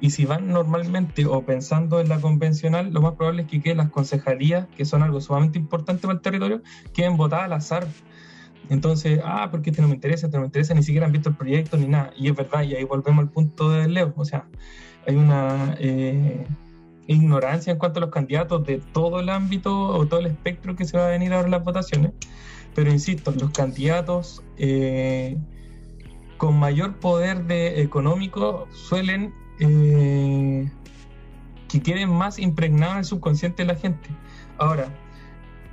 Y si van normalmente o pensando en la convencional, lo más probable es que queden las concejalías, que son algo sumamente importante para el territorio, queden votadas al azar. Entonces, ah, porque este no me interesa, este no me interesa, ni siquiera han visto el proyecto ni nada. Y es verdad, y ahí volvemos al punto de Leo. O sea, hay una eh, ignorancia en cuanto a los candidatos de todo el ámbito o todo el espectro que se va a venir a ver las votaciones. Pero insisto, los candidatos eh, con mayor poder de económico suelen eh, que queden más impregnados en el subconsciente de la gente. Ahora,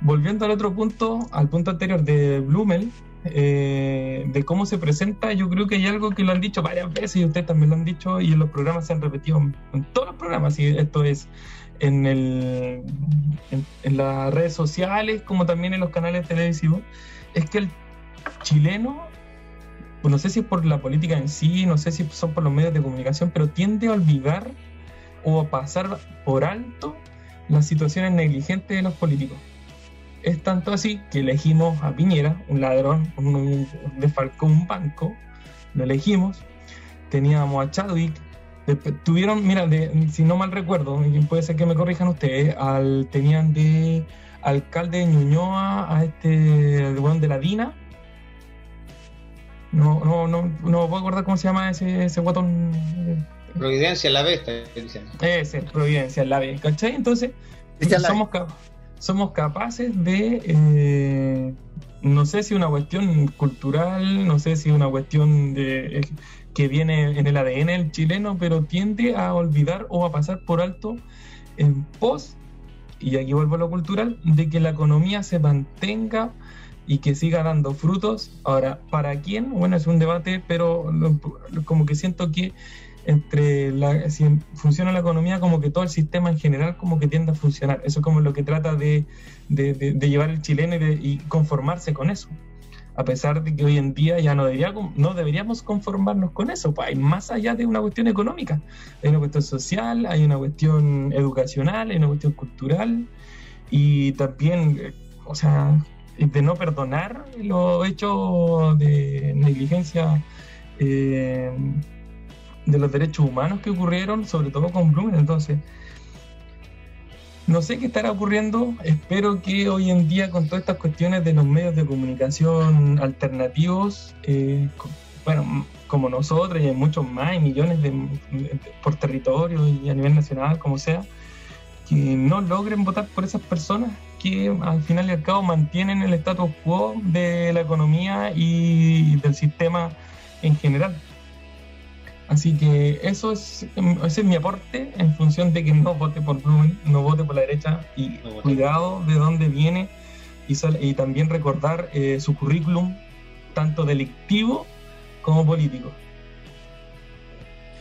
volviendo al otro punto, al punto anterior de Blumel, eh, de cómo se presenta, yo creo que hay algo que lo han dicho varias veces y ustedes también lo han dicho y en los programas se han repetido en todos los programas y esto es en, el, las redes sociales como también en los canales televisivos, es que el chileno no sé si es por la política en sí, no sé si son por los medios de comunicación, pero tiende a olvidar o a pasar por alto las situaciones negligentes de los políticos. Es tanto así que elegimos a Piñera, un ladrón, un, desfalcó un banco, lo elegimos, teníamos a Chadwick, tuvieron, mira, si no mal recuerdo, puede ser que me corrijan ustedes, al, tenían de alcalde de Ñuñoa a este, de, de la DINA, No, no, no, no puedo acordar cómo se llama ese, ese guatón. Providencia la vez, dicen. Ese, Providencia la vez, ¿cachai? Entonces, somos, somos capaces de, eh, no sé si una cuestión cultural, no sé si una cuestión de que viene en el ADN del chileno, pero tiende a olvidar o a pasar por alto en pos, y aquí vuelvo a lo cultural, de que la economía se mantenga y que siga dando frutos. Ahora, ¿para quién? Bueno, es un debate, pero como que siento que entre la, si funciona la economía, como que todo el sistema en general como que tiende a funcionar. Eso es como lo que trata de, llevar el chileno y, conformarse con eso a pesar de que hoy en día ya no, debería, no deberíamos conformarnos con eso, pues hay más allá de una cuestión económica, hay una cuestión social, hay una cuestión educacional, hay una cuestión cultural y también, o sea, de no perdonar los hechos de negligencia eh, de los derechos humanos que ocurrieron, sobre todo con Blumen, entonces no sé qué estará ocurriendo. Espero que hoy en día con todas estas cuestiones de los medios de comunicación alternativos, eh, bueno, como nosotros y hay muchos más, y millones de, por territorio y a nivel nacional, como sea, que no logren votar por esas personas que al final y al cabo mantienen el status quo de la economía y del sistema en general. Así que eso es, ese es mi aporte en función de que no vote por Blumen, no vote por la derecha y cuidado de dónde viene y, y también recordar eh, su currículum, tanto delictivo como político.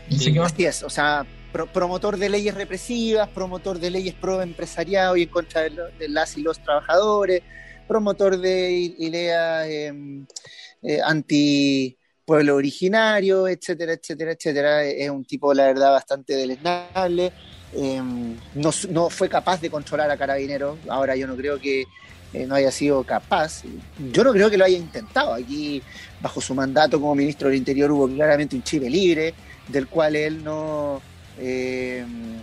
Sí, así es, o sea, promotor de leyes represivas, promotor de leyes pro empresariado y en contra de, las y los trabajadores, promotor de ideas em, eh, anti pueblo originario, etcétera, etcétera, etcétera. Es un tipo, la verdad, bastante deleznable. Em, no, fue capaz de controlar a Carabineros. Ahora yo no creo que eh, no haya sido capaz. Yo no creo que lo haya intentado. Aquí, bajo su mandato como ministro del Interior, hubo claramente un Chile libre, del cual él no, em,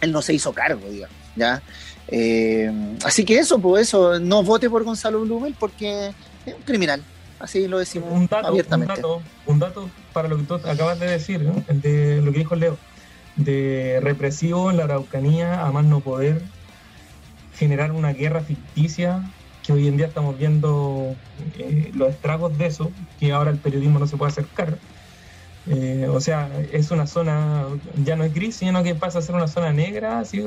él no se hizo cargo, digamos. ¿ya? Em, así que eso, pues eso, no vote por Gonzalo Blumel porque es un criminal Así lo decimos un dato, abiertamente. Un dato, para lo que tú acabas de decir, de lo que dijo Leo, de represivo en la Araucanía a más no poder generar una guerra ficticia que hoy en día estamos viendo eh, los estragos de eso, que ahora el periodismo no se puede acercar. Eh, o sea, es una zona, ya no es gris, sino que pasa a ser una zona negra, así,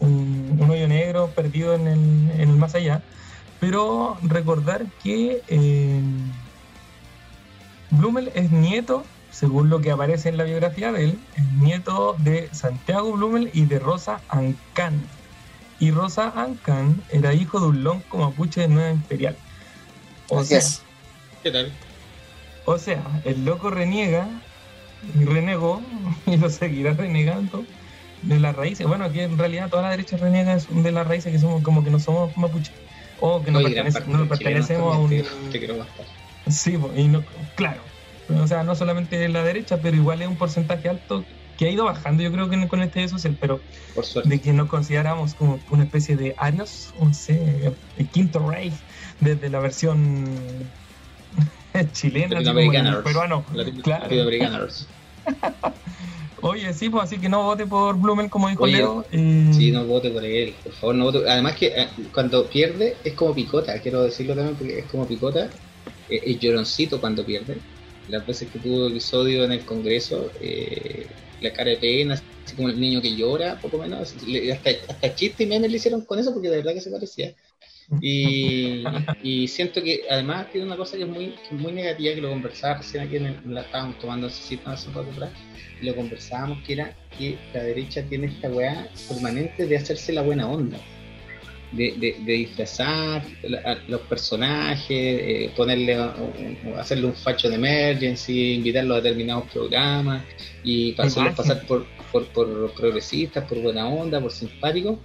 un, hoyo negro perdido en el, en el más allá. Pero recordar que eh, Blumel es nieto, según lo que aparece en la biografía de él, es nieto de Santiago Blumel y de Rosa Ancán. Y Rosa Ancán era hijo de un lonco mapuche de Nueva Imperial. O sea, ¿Qué tal? O sea, el loco reniega y renegó y lo seguirá renegando de las raíces. Bueno, aquí en realidad toda la derecha reniega de las raíces que somos como que no somos mapuches o que no, pertenecemos a un. Sí, y no, claro. O sea, no solamente la derecha, pero igual es un porcentaje alto que ha ido bajando, yo creo que con este social, pero de que nos consideramos como una especie de arios, no sé, el quinto rey desde la versión chilena, peruano. Claro. Oye, sí, pues así que no vote por Blumel, como dijo Leo. Eh... Sí, no vote por él, por favor, no vote. Además que eh, cuando pierde es como picota, quiero decirlo también porque es como picota. Eh, es lloroncito cuando pierde. Las veces que tuvo episodio en el Congreso, eh, la cara de pena, así como el niño que llora, poco menos. hasta, hasta chiste y memes le hicieron con eso porque de verdad que se parecía. Y, y, siento que además tiene una cosa que es muy, muy negativa, que lo conversaba recién aquí en la estábamos tomando hace un poco atrás, y lo conversábamos, que era que la derecha tiene esta weá permanente de hacerse la buena onda. De, de, disfrazar a los personajes, eh, ponerle hacerle un facho de emergency, invitarlos a determinados programas y hacerlos pasar por, por, por progresistas, por buena onda, por simpáticos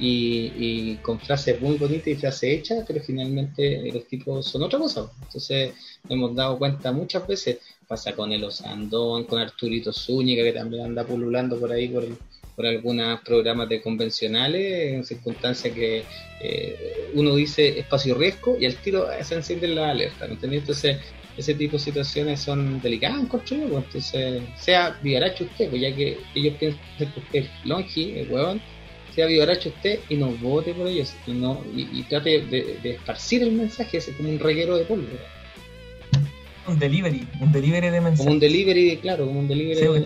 y, con frases muy bonitas y frases hechas, pero finalmente los tipos son otra cosa. Entonces, hemos dado cuenta muchas veces, pasa con el Osandón, con Arturito Zúñiga, que también anda pululando por ahí por, por algunos programas de convencionales, en circunstancias que eh, uno dice espacio riesgo y al tiro se enciende la alerta, ¿me Entonces, ese tipo de situaciones son delicadas, yo, pues, entonces, sea vivaracho usted, pues ya que ellos piensan que usted es longi, el huevón, sea vivaracho usted y no vote por ellos, y, no, y, trate de, esparcir el mensaje, ese como un reguero de polvo. Un delivery, un delivery de mensaje. Como un delivery, claro, como un delivery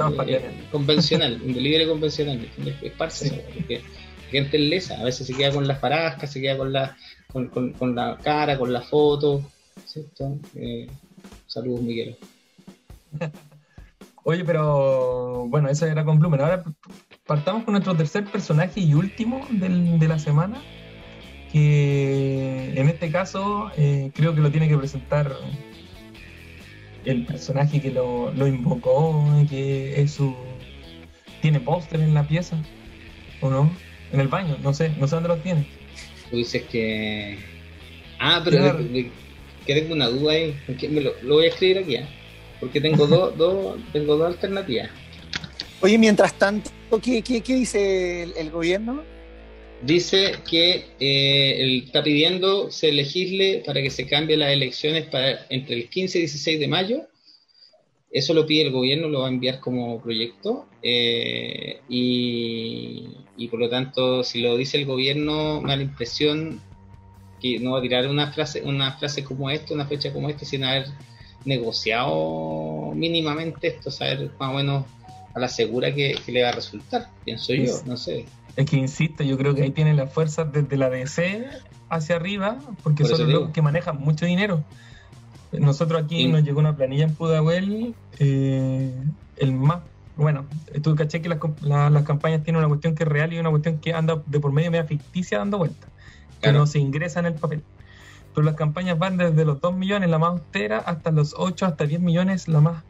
convencional, un delivery convencional, esparce, porque gente lesa, a veces se queda con las parascas, se queda con la, con, con, la cara, con la foto, ¿cierto? Eh, Saludos, Miguel. Oye, pero bueno, eso era con Blumen. Ahora partamos con nuestro tercer personaje y último de la semana, que en este caso eh, creo que lo tiene que presentar el personaje que lo, invocó, que es su... tiene póster en la pieza, ¿o no? En el baño, no sé, no sé dónde lo tiene. Tú dices que... Ah, pero que tengo una duda ahí, me lo, voy a escribir aquí, ¿eh? porque tengo dos, dos, tengo dos alternativas. Oye, mientras tanto, ¿qué, dice el, gobierno? Dice que eh, está pidiendo se legisle para que se cambie las elecciones para entre el 15 y 16 de mayo. Eso lo pide el gobierno, lo va a enviar como proyecto. Eh, y, y por lo tanto, si lo dice el gobierno, me da la impresión no va a tirar una frase, una frase como esta, una fecha como esta, sin haber negociado mínimamente esto, saber más o menos a la segura que, le va a resultar, pienso yo, no sé. Es que insisto, yo creo que ahí tiene la fuerza desde la DC hacia arriba, porque son los que manejan mucho dinero. Nosotros aquí nos llegó una planilla en Pudahuel, eh, el más, bueno, tú caché que las, las campañas tienen una cuestión que es real y una cuestión que anda de por medio media ficticia dando vueltas que no se ingresa en el papel. Pero las campañas van desde los 2 millones, la más austera, hasta los 8, hasta 10 millones, la más.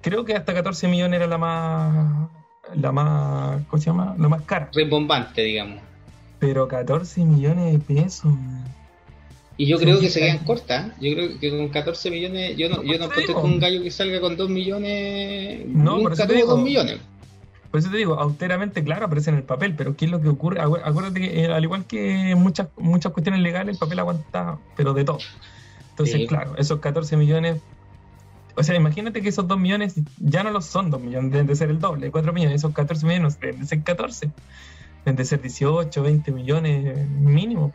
Creo que hasta 14 millones era la más. La más. ¿Cómo se llama? La más cara. Rimbombante, digamos. Pero 14 millones de pesos. Y yo creo que se quedan cortas. Yo creo que con 14 millones. Yo no, yo no con un gallo que salga con 2 millones. No, nunca tuvo 2 millones. Por eso te digo, austeramente, claro, aparece en el papel, pero ¿qué es lo que ocurre? Acuérdate que, eh, al igual que muchas, muchas cuestiones legales, el papel aguanta, pero de todo. Entonces, claro, esos 14 millones. O sea, imagínate que esos 2 millones ya no los son 2 millones, deben de ser el doble, 4 millones, esos 14 millones deben de ser 14, deben de ser 18, 20 millones mínimo.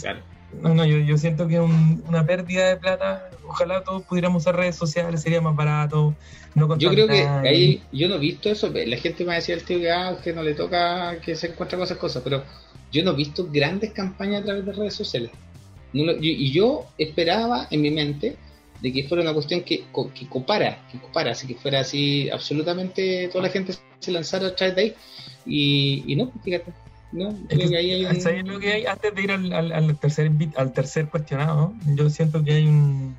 claro. No, no, yo, yo siento que es una pérdida de plata. Ojalá todos pudiéramos usar redes sociales, sería más barato. No yo creo que ahí, yo no he visto eso. La gente me decía el tío que ah, usted no le toca que se encuentre con esas cosas, pero yo no he visto grandes campañas a través de redes sociales. y yo esperaba en mi mente de que fuera una cuestión que, que copara, que copara, así que fuera así absolutamente toda la gente se lanzara a través de ahí. Y, y no, fíjate ¿no? Creo que, ahí hay lo que hay antes de ir al, al, tercer al tercer cuestionado? Yo siento que hay un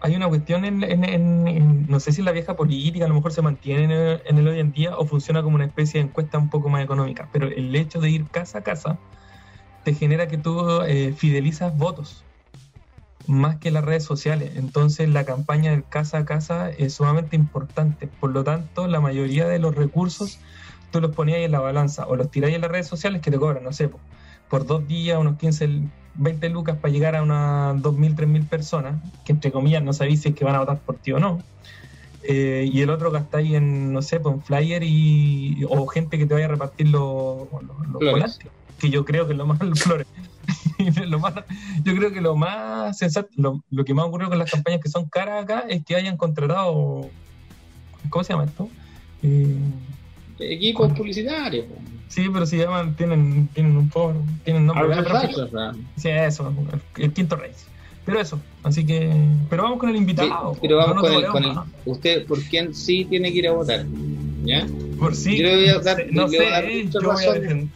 hay una cuestión en, en, no sé si la vieja política a lo mejor se mantiene en el, hoy en día o funciona como una especie de encuesta un poco más económica, pero el hecho de ir casa a casa te genera que tú eh, fidelizas votos más que las redes sociales. Entonces la campaña del casa a casa es sumamente importante. Por lo tanto, la mayoría de los recursos tú los ponías en la balanza o los tiráis en las redes sociales que te cobran, no sé, por, dos días, unos 15, 20 lucas para llegar a unas 2.000, 3.000 personas, que entre comillas no sabéis si es que van a votar por ti o no. Eh, y el otro gastáis en, no sé, en flyer y, o gente que te vaya a repartir los, los, que yo creo que es lo más flores. lo más, yo creo que lo más sensato, lo, lo que más ocurrió con las campañas que son caras acá es que hayan contratado, ¿cómo se llama esto? Eh, equipos publicitarios. Sí, pero si llaman, tienen, tienen un foro, tienen nombre. Sí, eso, el, quinto rey. Pero eso, así que. Pero vamos con el invitado. pero vamos con, el, con el, Usted, ¿por quién sí tiene que ir a votar? ¿Ya? Por sí. Yo le voy a dar, no sé,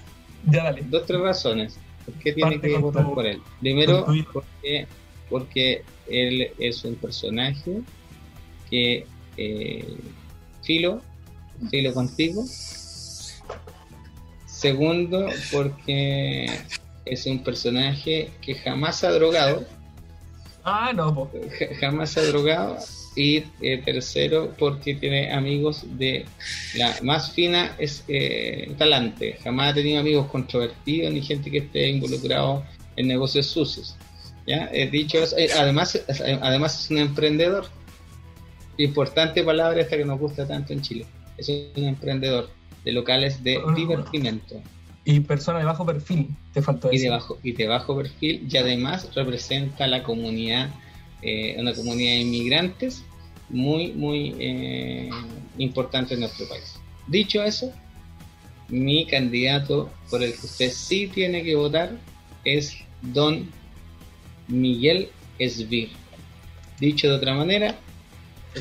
ya dale. Dos, tres razones. ¿Por qué tiene que votar por él? Primero, porque, porque él es un personaje que. Eh, Filo lo contigo. Segundo, porque es un personaje que jamás ha drogado. Ah, no, Jamás ha drogado. Y eh, tercero, porque tiene amigos de la más fina es eh, talante. Jamás ha tenido amigos controvertidos ni gente que esté involucrado en negocios sucios. ¿ya? Eh, dicho eso, eh, además, eh, además es un emprendedor. Importante palabra esta que nos gusta tanto en Chile. Es un emprendedor de locales de Ah. divertimento. Y persona de bajo perfil, te faltó y eso. de bajo y de bajo perfil y además representa la comunidad eh, una comunidad de inmigrantes muy muy eh, importante en nuestro país dicho eso mi candidato por el que usted sí tiene que votar es don Miguel Esbir dicho de otra manera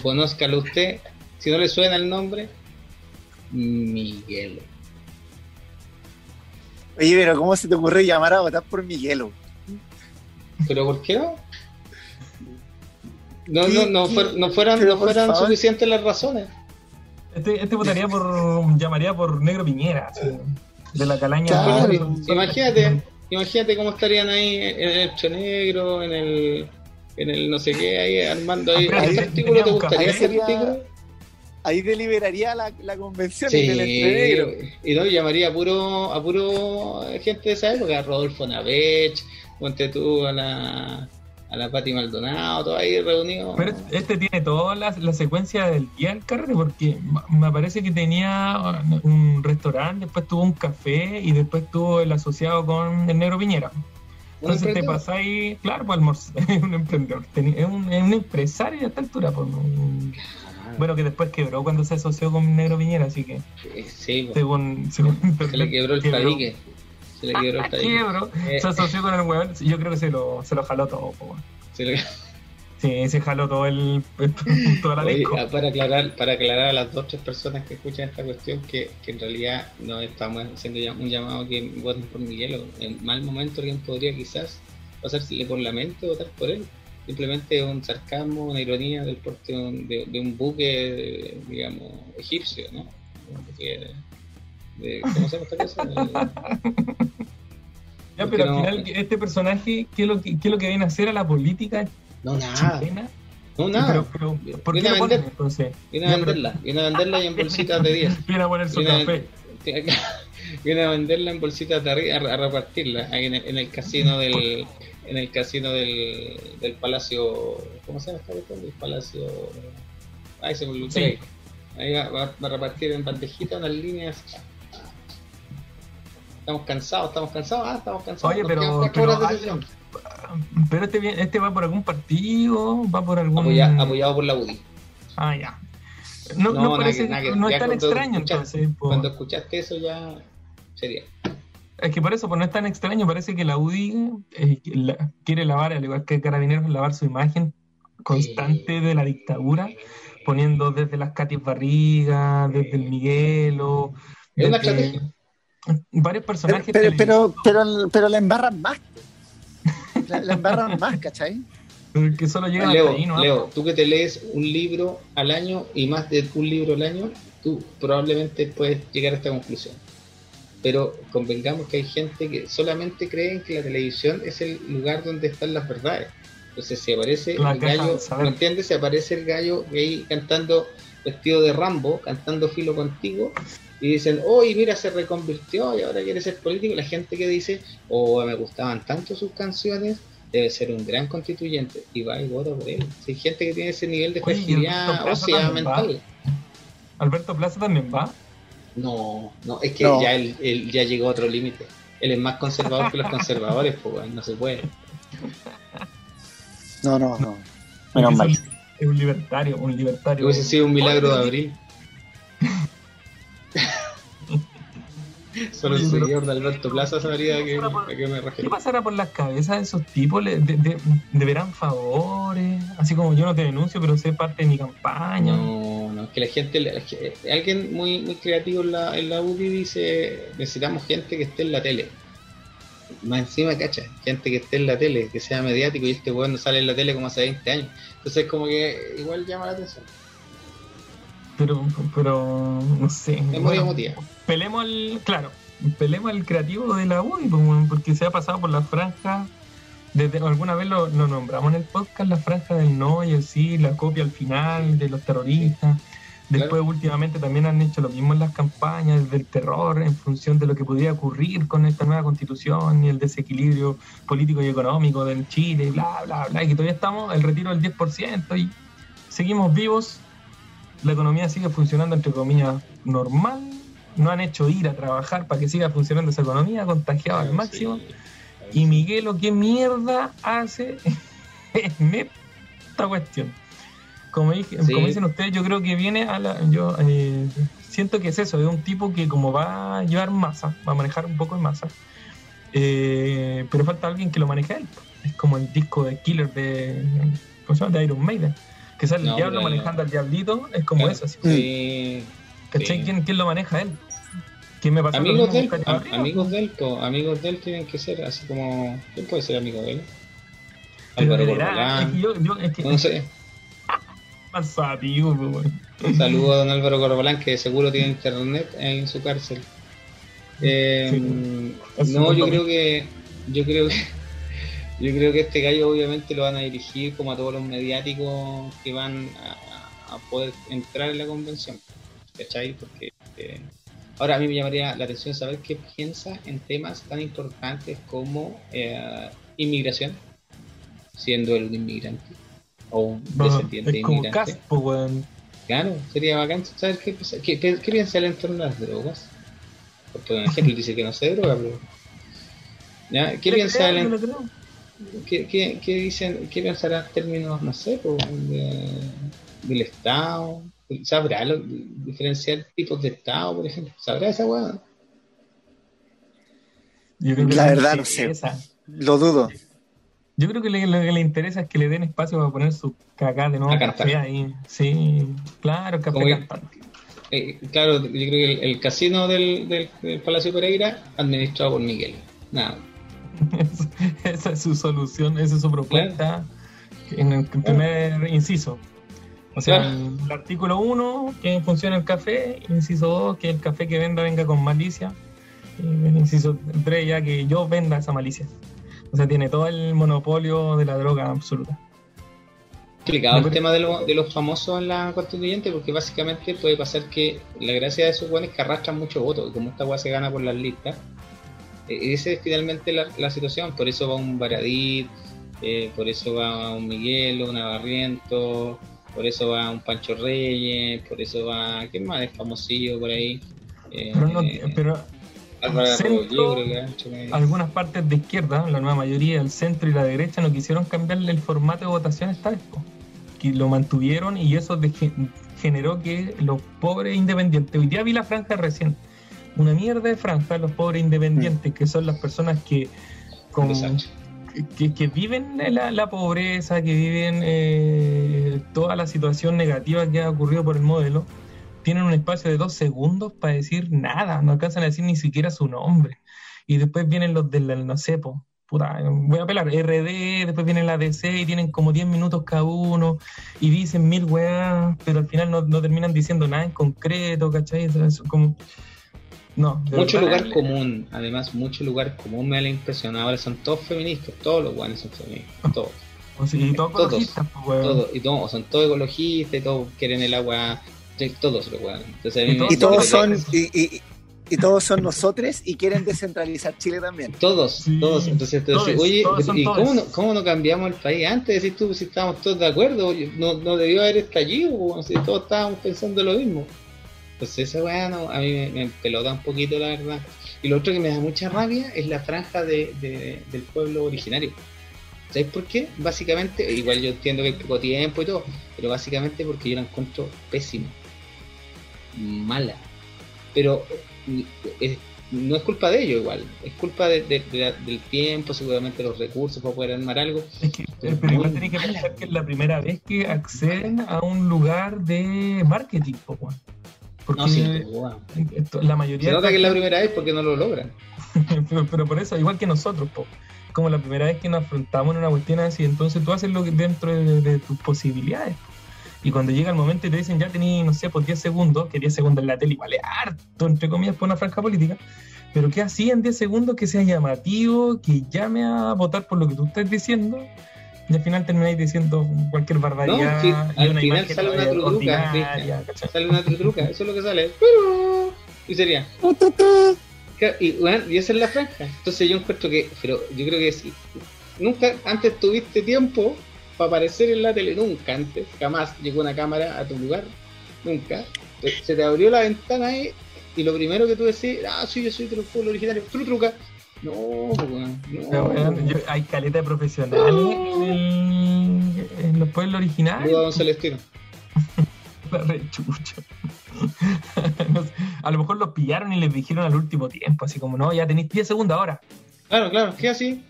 conózcalo usted si no le suena el nombre Miguel Oye, pero ¿cómo se te ocurre llamar a votar por Miguelo? ¿Pero por qué no? No, ¿Qué- no, no, fuer- no fueran, no fueran suficientes las razones. Este, este votaría por. llamaría por Negro Piñera, así, de la calaña. Claro. Imagínate, imagínate cómo estarían ahí en el hecho negro, en el, en el no sé qué, ahí armando ahí. Ah, pero ¿Ese ahí artículo te gustaría ese artículo? Ahí deliberaría la, la convención Sí, en el Entre Negro. y no, llamaría a puro, a puro gente de esa época, a Rodolfo Navech, ponte tú a la, a la Pati Maldonado, todo ahí reunido. Pero este tiene toda la, la secuencia del día del carrete, porque me parece que tenía un restaurante, después tuvo un café y después tuvo el asociado con el Negro Piñera. Entonces te pasáis, claro, para almorzar, es un emprendedor, es un, es un empresario a esta altura. Pues, un- bueno, que después quebró cuando se asoció con Negro Piñera, así que Sí, sí, pues, según, según se le quebró el tabique. Se le quebró el tabique. Quebró, Eh, se asoció con el weón, yo creo que se lo, se lo jaló todo. po, se le- Sí, se jaló todo el, toda la Oye, disco. ah, para aclarar, para aclarar a las dos tres personas que escuchan esta cuestión que, que en realidad no estamos haciendo ya un llamado que voten por Miguel o en mal momento alguien podría quizás pasársele por la mente votar por él. Simplemente un sarcasmo, una ironía del porte de, un- de- un buque, digamos, egipcio, ¿no? De- ¿Cómo se llama esta cosa? De- Ya, pero al no- final, este personaje, ¿qué es lo que, qué es lo que viene a hacer a la política no, nada. chilena? No, nada. Pero, pero, ¿Por qué Viene a lo ponen vender. entonces? Viene a venderla. Viene a venderla y en bolsitas de 10. Viene a poner su Viene a- café. viene a venderla en bolsitas de arriba, a, a repartirla ahí en el, en el casino del en el casino del, del palacio ¿cómo se llama esta cuestión? del palacio ay se me olvidó Sí. ahí Ahí va, va- va a repartir en bandejitas unas líneas estamos cansados estamos cansados ah estamos cansados Oye, pero- pero hay- sesión. Pero este, este va por algún partido, va por algún. Apoya- apoyado por la UDI Ah, ya. No, No, no, nada parece, que- nada que- no es tan extraño entonces. cuando escuchaste eso ya sería Es que por eso, pues no es tan extraño, parece que la UDI eh, la- quiere lavar, al igual que Carabineros, lavar su imagen constante de la dictadura, poniendo desde las Katis Barriga, desde el Miguelo, es una estrategia varios personajes pero, pero, pero, pero la embarran más. La, la embarran más, ¿cachai? que solo llegan Leo, ahí, ¿no? Leo, tú que te lees un libro al año y más de un libro al año, tú probablemente puedes llegar a esta conclusión. Pero convengamos que hay gente que solamente creen que la televisión es el lugar donde están las verdades. Entonces, si aparece La el caja gallo. ¿me entiendes? Si aparece el gallo ahí cantando vestido de Rambo, cantando filo contigo, y dicen, oye, mira, se reconvirtió y ahora quiere ser político. La gente que dice, oh, me gustaban tanto sus canciones, debe ser un gran constituyente. Y va y vota por él. Si hay gente que tiene ese nivel de Oye, ¿y fragilidad también va? mental. Alberto Plaza también va. No, no, es que No. ya él, él ya llegó a otro límite. Él es más conservador que los conservadores, pues no se puede. No, no, no. Menos Es mal. un- Es un libertario, un libertario. Hubiese sido un milagro de abril. Solo el seguidor de Alberto Plaza sabría a qué, a qué me ¿Qué refiero. pasará por las cabezas de esos tipos? ¿Le- de- de- ¿Deberán favores? Así como yo no te denuncio, pero sé parte de mi campaña. No, no, es que la gente, la- que- alguien muy, muy creativo en la, en la UDI dice, necesitamos gente que esté en la tele. Más encima, cacha, gente que esté en la tele, que sea mediático y este weón no sale en la tele como hace 20 años. Entonces como que igual llama la atención. Pero, pero, no sé. Es muy emotiva. Pelemos al, claro, pelemos al creativo de la UDI, pues, porque se ha pasado por la franja. Desde, alguna vez lo, lo nombramos en el podcast, la franja del no y el sí, la copia al final de los terroristas. Después, últimamente, también han hecho lo mismo en las campañas del terror en función de lo que podría ocurrir con esta nueva constitución y el desequilibrio político y económico del Chile, bla, bla, bla, y que todavía estamos el retiro del 10% y seguimos vivos. La economía sigue funcionando, entre comillas, normal. No han hecho ir a trabajar para que siga funcionando esa economía, contagiado al máximo. Y Miguelo, ¿qué mierda hace en esta cuestión? como, dicen ustedes, yo creo que viene a la. Yo eh, siento que es eso, es un tipo que, como va a llevar masa, va a manejar un poco de masa, eh, pero falta alguien que lo maneje él. Es como el disco de Killer de, ¿cómo se llama? de Iron Maiden, que sale el diablo manejando al diablito, es como eso. Así. Sí. ¿Cachai? ¿Quién, ¿Quién, lo maneja él? ¿Quién me pasa amigos, de él, amigos de él, amigos de él tienen que ser así como. ¿Quién puede ser amigo de él? Álvaro Corbalán. Es yo, yo, es que, no sé. Un saludo a don Álvaro Corbalán, que seguro tiene internet en su cárcel. Eh, no, yo creo que. Yo creo que. Yo creo que este gallo obviamente lo van a dirigir como a todos los mediáticos que van a, poder entrar en la convención. ¿Cachai? Porque eh, ahora a mí me llamaría la atención saber qué piensa en temas tan importantes como eh, inmigración, siendo él un inmigrante o un descendiente inmigrante. Claro, sería bacán saber qué, qué, qué, qué piensa él en torno a las drogas. Porque, por ejemplo, dice que no se droga, pero. ¿Ya? ¿Qué piensa él en.? ¿Qué, qué, qué, dicen, qué pensará en términos, no sé, del Estado? ¿Sabrá lo, diferenciar tipos de Estado, por ejemplo? ¿Sabrá esa hueá? La verdad, no sé. Lo dudo. Yo creo que lo que le interesa es que le den espacio para poner su cagada de nuevo café ahí. Sí, claro, café cantante. Eh, claro, yo creo que el, casino del, del, Palacio Pereira administrado por Miguel. Nada. esa es su solución, esa es su propuesta en el primer inciso. O sea, el, artículo 1, que funcione el café. Inciso 2, que el café que venda venga con malicia. Y inciso 3, ya que yo venda esa malicia. O sea, tiene todo el monopolio de la droga absoluta. Complicado el tema de, de, los famosos en la constituyente, porque básicamente puede pasar que la gracia de esos buenos es que arrastran mucho voto, y como esta weá se gana por las listas, esa es finalmente la, situación. Por eso va un Baradit, eh, por eso va un Miguel, un Navarriento, por eso va un Pancho Reyes, por eso va. ¿Quién más es famosillo por ahí? pero, no, eh, pero algunas partes de izquierda, la nueva mayoría, el centro y la derecha, no quisieron cambiarle el formato de votación esta vez. Que lo mantuvieron y eso generó que los pobres independientes, hoy día vi la franja recién, una mierda de franja, los pobres independientes, que son las personas que, que, viven la, la, pobreza, que viven eh, toda la situación negativa que ha ocurrido por el modelo tienen un espacio de dos segundos para decir nada, no alcanzan a decir ni siquiera su nombre. Y después vienen los del, no sé, puta, voy a apelar, RD, después viene la DC y tienen como 10 minutos cada uno y dicen mil weas, pero al final no, terminan diciendo nada en concreto, ¿cachai? Eso, como... No, mucho lugar común, además, mucho lugar común me da la impresión. Ahora son todos feministas, todos los guanes son feministas, todos. y todos, ecologistas, pues, todos, y todos, son todos ecologistas y todos quieren el agua todos los y, todos son y, y, todos son nosotros y quieren descentralizar Chile también. Todos, todos. Entonces, oye, ¿y cómo no, cómo no, cambiamos el país antes? Decir tú, si estábamos todos de acuerdo, no, no debió haber estallido, si todos estábamos pensando lo mismo. Entonces, esa weá a mí me, pelota un poquito, la verdad. Y lo otro que me da mucha rabia es la franja de, del pueblo originario. ¿Sabes por qué? Básicamente, igual yo entiendo que hay poco tiempo y todo, pero básicamente porque yo la encuentro pésimo mala. Pero eh, no es culpa de ellos igual, es culpa de, del tiempo, seguramente los recursos para poder armar algo. Es que, pero igual tenés que pensar que es la primera vez que acceden a un lugar de marketing, Porque la mayoría... Se nota que es la primera vez porque no lo logran. pero, por eso, igual que nosotros, po. como la primera vez que nos afrontamos en una cuestión así, entonces tú haces lo que dentro de, tus posibilidades. Y cuando llega el momento y te dicen, ya tení, no sé, por 10 segundos, que 10 segundos en la tele vale harto, entre comillas, por una franja política, pero que así en 10 segundos que sea llamativo, que llame a votar por lo que tú estás diciendo, y al final termináis diciendo cualquier barbaridad. No, sí, y al una final sale una. ¿cachai? Sale una trutruca, eso es lo que sale. Pero- Y sería. Y, bueno, y esa es la franja. Entonces yo encuentro que, pero yo creo que si nunca antes tuviste tiempo para aparecer en la tele, nunca antes, jamás llegó una cámara a tu lugar, nunca. Se te abrió la ventana ahí y lo primero que tú decís, ah, sí, yo soy del pueblo originario, trutruca. No, weón, no. Yo- hay caleta de profesionales en, el- en los pueblos a Don Celestino. La rechucha. No sé, a lo mejor los pillaron y les dijeron al último tiempo, así como, no, ya tenéis 10 segundos ahora. Claro, claro, ¿qué así?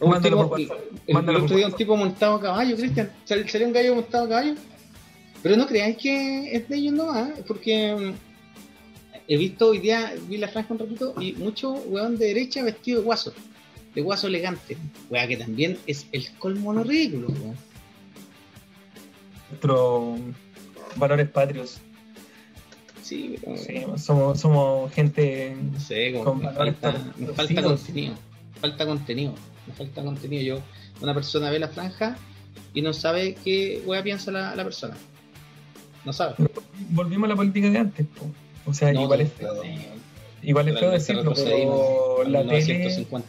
Un tipo- el, el por otro día un tipo montado a caballo, Cristian. Sal- Salió un gallo montado a caballo. Pero no creáis que es de ellos nomás, porque mm, he visto hoy día, vi la franja un ratito, y mucho weón de derecha vestido de guaso. De guaso elegante. Weá, que también es el colmo no ridículo, weón. Nuestros valores patrios. Sí, pero Sí, somos, somos gente. no sé, Con me falta, me falta contenido. Falta contenido. Me falta contenido. Yo, una persona ve la franja y no sabe qué weá piensa la, la persona. No sabe. Volvimos a la política de antes. po. O sea, No, igual es feo. Igual es feo decirlo, pero la tele. 1950.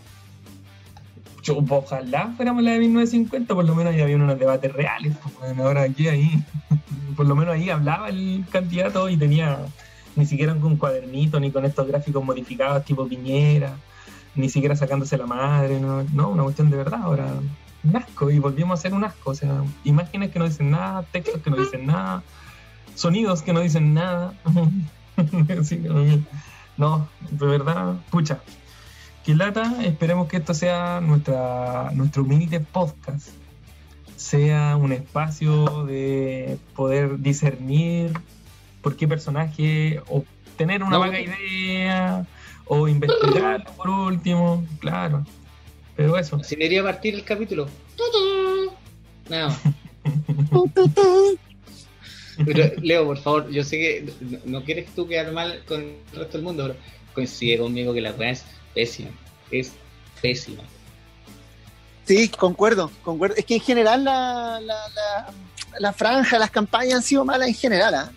Yo, ojalá fuéramos la de 1950, por lo menos ahí había unos debates reales. weón. ahora aquí, ahí. Por lo menos ahí hablaba el candidato y tenía ni siquiera con un cuadernito, ni con estos gráficos modificados tipo Piñera, ni siquiera sacándose la madre. No, no una cuestión de verdad. Ahora, un asco y volvimos a ser un asco. O sea, imágenes que no dicen nada, textos que no dicen nada, sonidos que no dicen nada. Sí, no, no, de verdad, pucha. Que lata, esperemos que esto sea nuestra, nuestro humilde podcast. Sea un espacio de poder discernir por qué personaje, o tener una No, vaga idea, o investigarlo por último, claro. Pero eso. Así debería partir el capítulo. Nada más. Pero, Leo, por favor, yo sé que no, no quieres tú quedar mal con el resto del mundo, pero coincide conmigo que la weá es pésima. Es pésima. Sí, concuerdo, concuerdo. Es que en general la, la, la, la franja, las campañas han sido malas en general. ¿ah?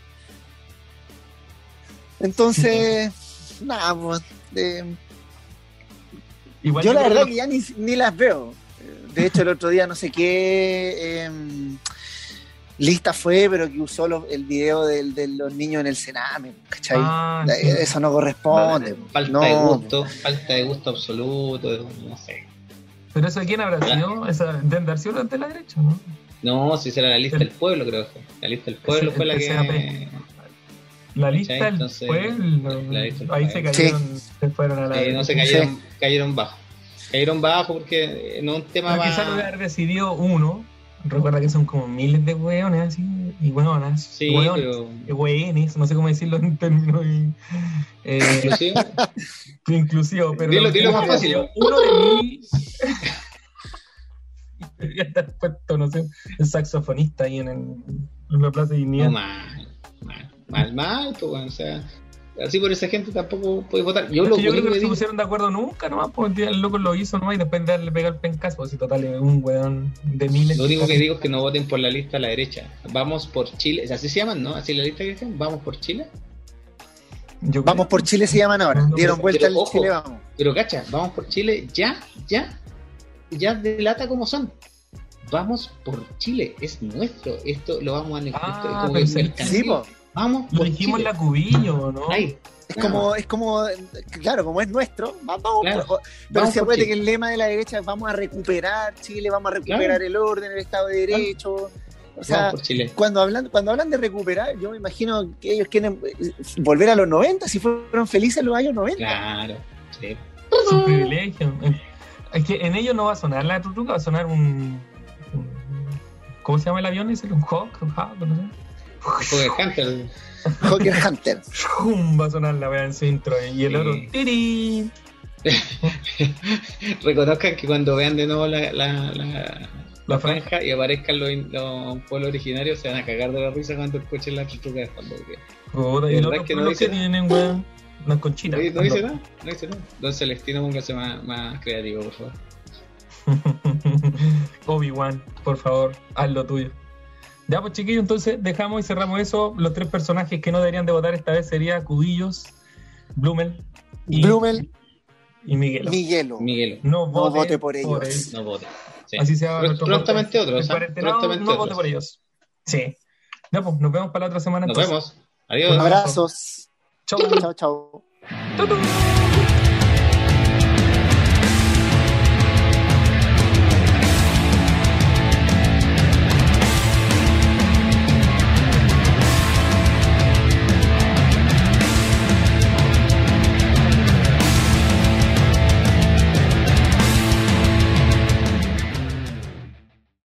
Entonces, nada, pues, eh, Igual yo la verdad que que ya ni, ni las veo. De hecho, el otro día no sé qué eh, lista fue, pero que usó los- el video del- de los niños en el Sename, ¿cachai? Ah, Eh, sí. Eso no corresponde. Falta no, de gusto, falta de gusto absoluto, no sé. Pero eso de quién habrá sido, de haber sido de la derecha, ¿no? No, si será la lista El- del pueblo, creo que fue. La lista del pueblo fue la que. La lista del Entonces, pueblo. la lista del ahí se cayeron, se fueron a la. Eh, no se cayeron, cayeron bajo. Cayeron bajo porque no es un tema Pero quizás lo más. haber decidido uno. Recuerda que son como miles de hueones así, y hueonas. Sí, hueones, pero. y hueones, no sé cómo decirlo en términos eh, Inclusive, inclusivo, pero Dilo- dilo más fácil. Uno de mil. Debería estar puesto, no sé, el saxofonista ahí en, el, en la Plaza de Dignidad. no, mal, mal, mal, mal, pues, o sea, así por esa gente tampoco puedes votar. Yo lo yo creo que no se digo, pusieron de acuerdo nunca, nomás, porque el loco lo hizo nomás y después de darle pegar el pencazo, así total, es un weón de miles. lo único que digo es que no voten por la lista a la derecha. Vamos por Chile, así se llaman, ¿no? Así la lista que dicen, vamos por Chile. Yo Vamos creo- por Chile se llaman ahora. No, no, Dieron vuelta pero al. Chile, vamos. Pero cacha, vamos por Chile, ya, ya, ya delata como son. Vamos por Chile, es nuestro. Esto lo vamos a Ah, es como que. Sí, po. Vamos Lo por dijimos en la cubillo, ¿no? Ahí, Es como, es como, claro, como es nuestro, va- vamos, Claro, por- pero vamos si acuérdate que el lema de la derecha es vamos a recuperar Chile, vamos a recuperar el orden, el Estado de Derecho. O sea, vamos por Chile. cuando hablan, cuando hablan de recuperar, yo me imagino que ellos quieren eh, volver a los 90, si fueron felices los años 90. Claro, sí. Es un privilegio. Es que en ellos no va a sonar la tutruca, va a sonar un. un- ¿Cómo se llama el avión ese? ¿Un Hawk? ¿Un Hawk? No sé. Porque Hunter, Hawker Hunter. Va a sonar la wea en su intro. Y el Sí. oro. ¡tiri! reconozcan que cuando vean de nuevo la, la, la, franja y aparezcan los, los pueblos originarios, se van a cagar de la risa cuando escuchen la chuchuca de fondo. porque Puta, y ¿De los verdad otros que no que dice tienen, weón. Unas conchitas. No, no dice nada, no dice nada. Don Celestino, póngase más, más creativo, por favor. Obi-Wan, por favor, haz lo tuyo. Ya, pues chiquillos, entonces dejamos y cerramos eso. Los tres personajes que no deberían de votar esta vez serían Cubillos, Blumel y, Blumel y Miguelo. Miguelo. Miguel. No vote, vote por ellos. No vote. Sí. Así se nuestro prontamente cuarentenado, Prontamente no otros. vote por ellos. Sí. Ya, pues, nos vemos para la otra semana. Nos entonces. vemos. Adiós. Un abrazo. Abrazos. Chau. Tu, tu.